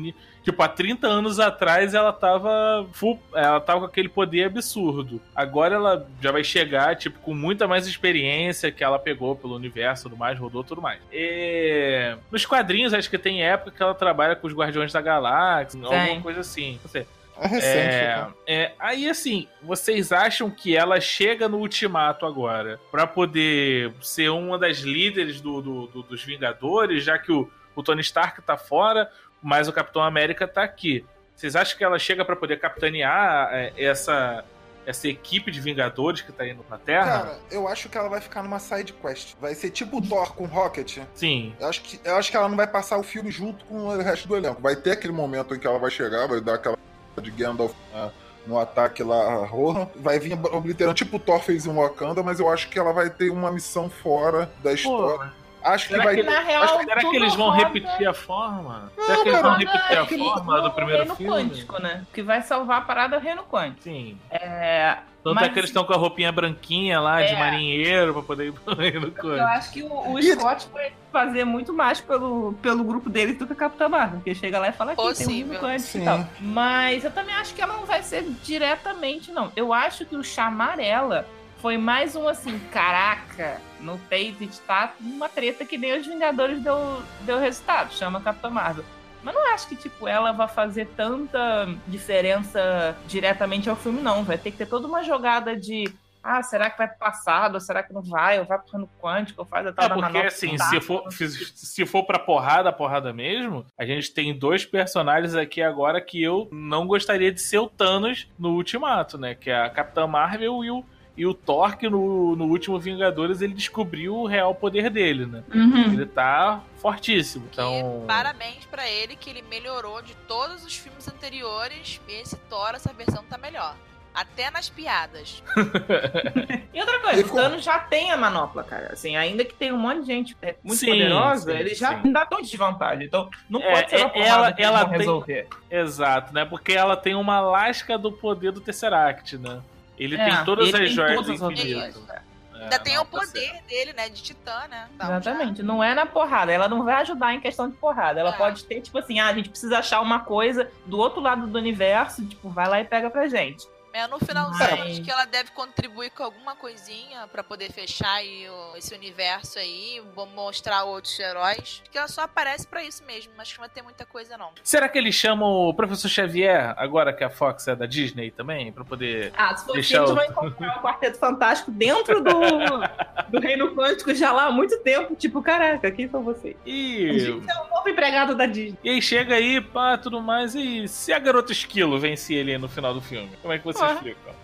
tipo há 30 anos atrás ela tava full, ela tava com aquele poder absurdo. Agora ela já vai chegar tipo com muita mais experiência que ela pegou pelo universo, tudo mais, rodou tudo mais. E... nos quadrinhos acho que tem época que ela trabalha com os Guardiões da Galáxia, alguma coisa assim. Não sei. É recente. É, né? é, aí assim, vocês acham que ela chega no ultimato agora pra poder ser uma das líderes do, do- do- dos Vingadores, já que o, o Tony Stark tá fora, mas o Capitão América tá aqui. Vocês acham que ela chega pra poder capitanear é, essa, essa equipe de Vingadores que tá indo pra Terra? Cara, eu acho que ela vai ficar numa side quest. Vai ser tipo o Thor com Rocket. Sim. Eu acho, que, eu acho que ela não vai passar o filme junto com o resto do elenco. Vai ter aquele momento em que ela vai chegar, vai dar aquela de Gandalf ah, no ataque lá a Rohan. Vai vir obliterando, tipo o Thor fez em Wakanda, mas eu acho que ela vai ter uma missão fora da história. Acho que será vai que-. Na real, acho que- Será que eles vão roda- repetir a forma? Não, Será que eles vão repetir a aquele- forma do no primeiro reino filme? quântico, né? Que vai salvar a parada do reino quântico. Sim. É, Tanto Mas- é que eles estão com a roupinha branquinha lá, de É. marinheiro, pra poder ir no eu coisa. acho que o, o E- Scott vai fazer muito mais pelo, pelo grupo dele do que a Capitã Marvel. Porque chega lá e fala que tem um reino quântico Sim. e tal. Mas eu também acho que ela não vai ser diretamente, não. Eu acho que o chamar ela foi mais um assim, caraca, no David tá uma treta que nem os Vingadores deu, deu resultado, chama Capitã Marvel. Mas não acho que, tipo, ela vai fazer tanta diferença diretamente ao filme, não. Vai ter que ter toda uma jogada de. Ah, será que vai pro passado? Ou será que não vai? Ou vai pro reino quântico? Ou faz a tal É da porque assim, se for, se for pra porrada, porrada mesmo, a gente tem dois personagens aqui agora que eu não gostaria de ser o Thanos no Ultimato, né? Que é a Capitã Marvel e o, e o Thor, que no, no último Vingadores ele descobriu o real poder dele, né? Uhum. Ele tá fortíssimo. Então. parabéns pra ele que ele melhorou de todos os filmes anteriores. Esse Thor, essa versão tá melhor. Até nas piadas. E outra coisa, Ele o Thanos já tem a manopla, cara. Assim, ainda que tenha um monte de gente é, muito Sim, poderosa, sim, ele já sim. dá tão de desvantagem. Então, não É, pode ser uma é, porrada ela- que ela tem- resolver. Exato, né? Porque ela tem uma lasca do poder do Tesseract, né? Ele É, tem todas ele as tem joias todas do as infinito. habilidades. É, Ainda tem não, o tá poder certo. dele, né? De titã, né? Então, Exatamente, não é na porrada, ela não vai ajudar em questão de porrada. Ela É. pode ter, tipo assim, ah, a gente precisa achar uma coisa do outro lado do universo, tipo, vai lá e pega pra gente. É, no finalzinho, Mas- acho que ela deve contribuir com alguma coisinha pra poder fechar aí o- esse universo aí, mostrar outros heróis. Acho que ela só aparece pra isso mesmo, acho que não vai ter muita coisa não. Será que eles chamam o Professor Xavier, agora que a Fox é da Disney também, pra poder. Ah, se for Deixa assim, eles eu- vão encontrar o Quarteto Fantástico dentro do, do Reino Quântico já lá há muito tempo. Tipo, caraca, quem são vocês? A E, gente é o novo empregado da Disney. e aí chega aí, pá, tudo mais. E se a garota esquilo vence ele no final do filme? Como é que você Ué. explica?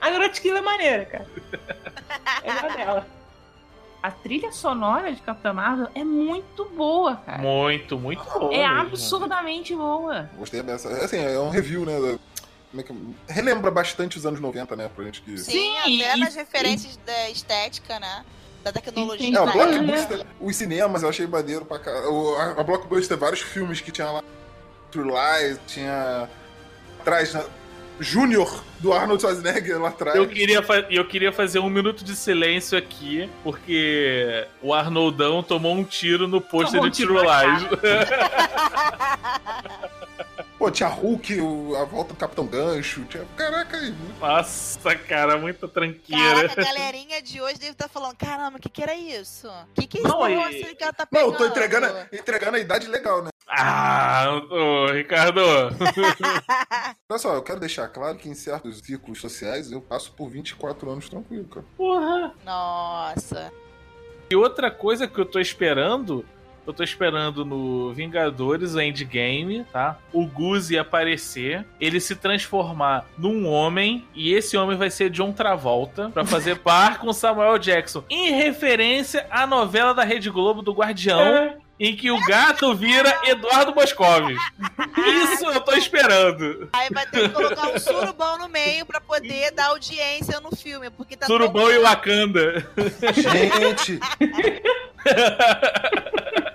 A Garotkilla é maneira, cara. É dela. A trilha sonora de Capitã Marvel é muito boa, cara. Muito, muito bom. É mesmo. absurdamente boa. Gostei dessa. Assim, é um review, né? é que- Relembra bastante os anos 90, né? Pra gente que. Sim, Sim, até e- nas referências da estética, né? Da tecnologia. É, o Blockbuster- os cinemas eu achei maneiro pra cá. O- A, Blockbuster, vários filmes que tinha lá. True Lies, tinha. Atrás? Júnior do Arnold Schwarzenegger lá atrás. Eu queria, fa- eu queria fazer um minuto de silêncio aqui, porque o Arnoldão tomou um tiro no pôster Tomou um de tiro. Pô, tinha Hulk, o- a volta do Capitão Gancho. Tinha... Caraca, aí. Nossa, cara, muita tranqueira. Caraca, a galerinha de hoje deve estar falando: caramba, o que, que era isso? O que, que é Não, esse e- que ela tá Não, pegando? eu tô entregando, entregando a idade legal, né? Ah, ô, Ricardo. Olha só, eu quero deixar claro que em certos ciclos sociais eu passo por 24 anos tranquilo, cara. Porra. Nossa. E outra coisa que eu tô esperando, eu tô esperando no Vingadores o Endgame, tá? O Guzi aparecer, ele se transformar num homem e esse homem vai ser John Travolta pra fazer par com Samuel Jackson, em referência à novela da Rede Globo do Guardião. Em que o gato vira Eduardo Moscovis. Isso eu tô esperando. Aí vai ter que colocar um surubão no meio pra poder dar audiência no filme, porque tá Surubão e Wakanda. Gente,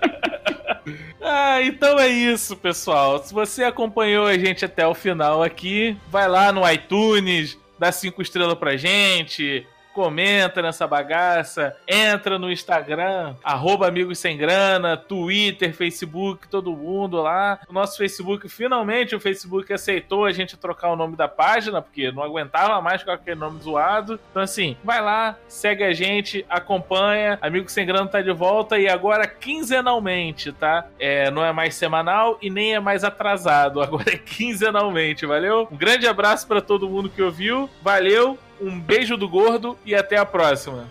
Ah, então é isso, pessoal. Se você acompanhou a gente até o final aqui, vai lá no iTunes, dá cinco estrelas pra gente, comenta nessa bagaça, entra no Instagram, arroba Amigos Sem Grana, Twitter, Facebook, todo mundo lá. O nosso Facebook, finalmente o Facebook aceitou a gente trocar o nome da página, porque não aguentava mais com aquele nome zoado. Então assim, vai lá, segue a gente, acompanha, Amigos Sem Grana tá de volta e agora quinzenalmente, tá? É, não é mais semanal e nem é mais atrasado, agora é quinzenalmente, valeu? Um grande abraço pra todo mundo que ouviu, valeu, um beijo do gordo e até a próxima.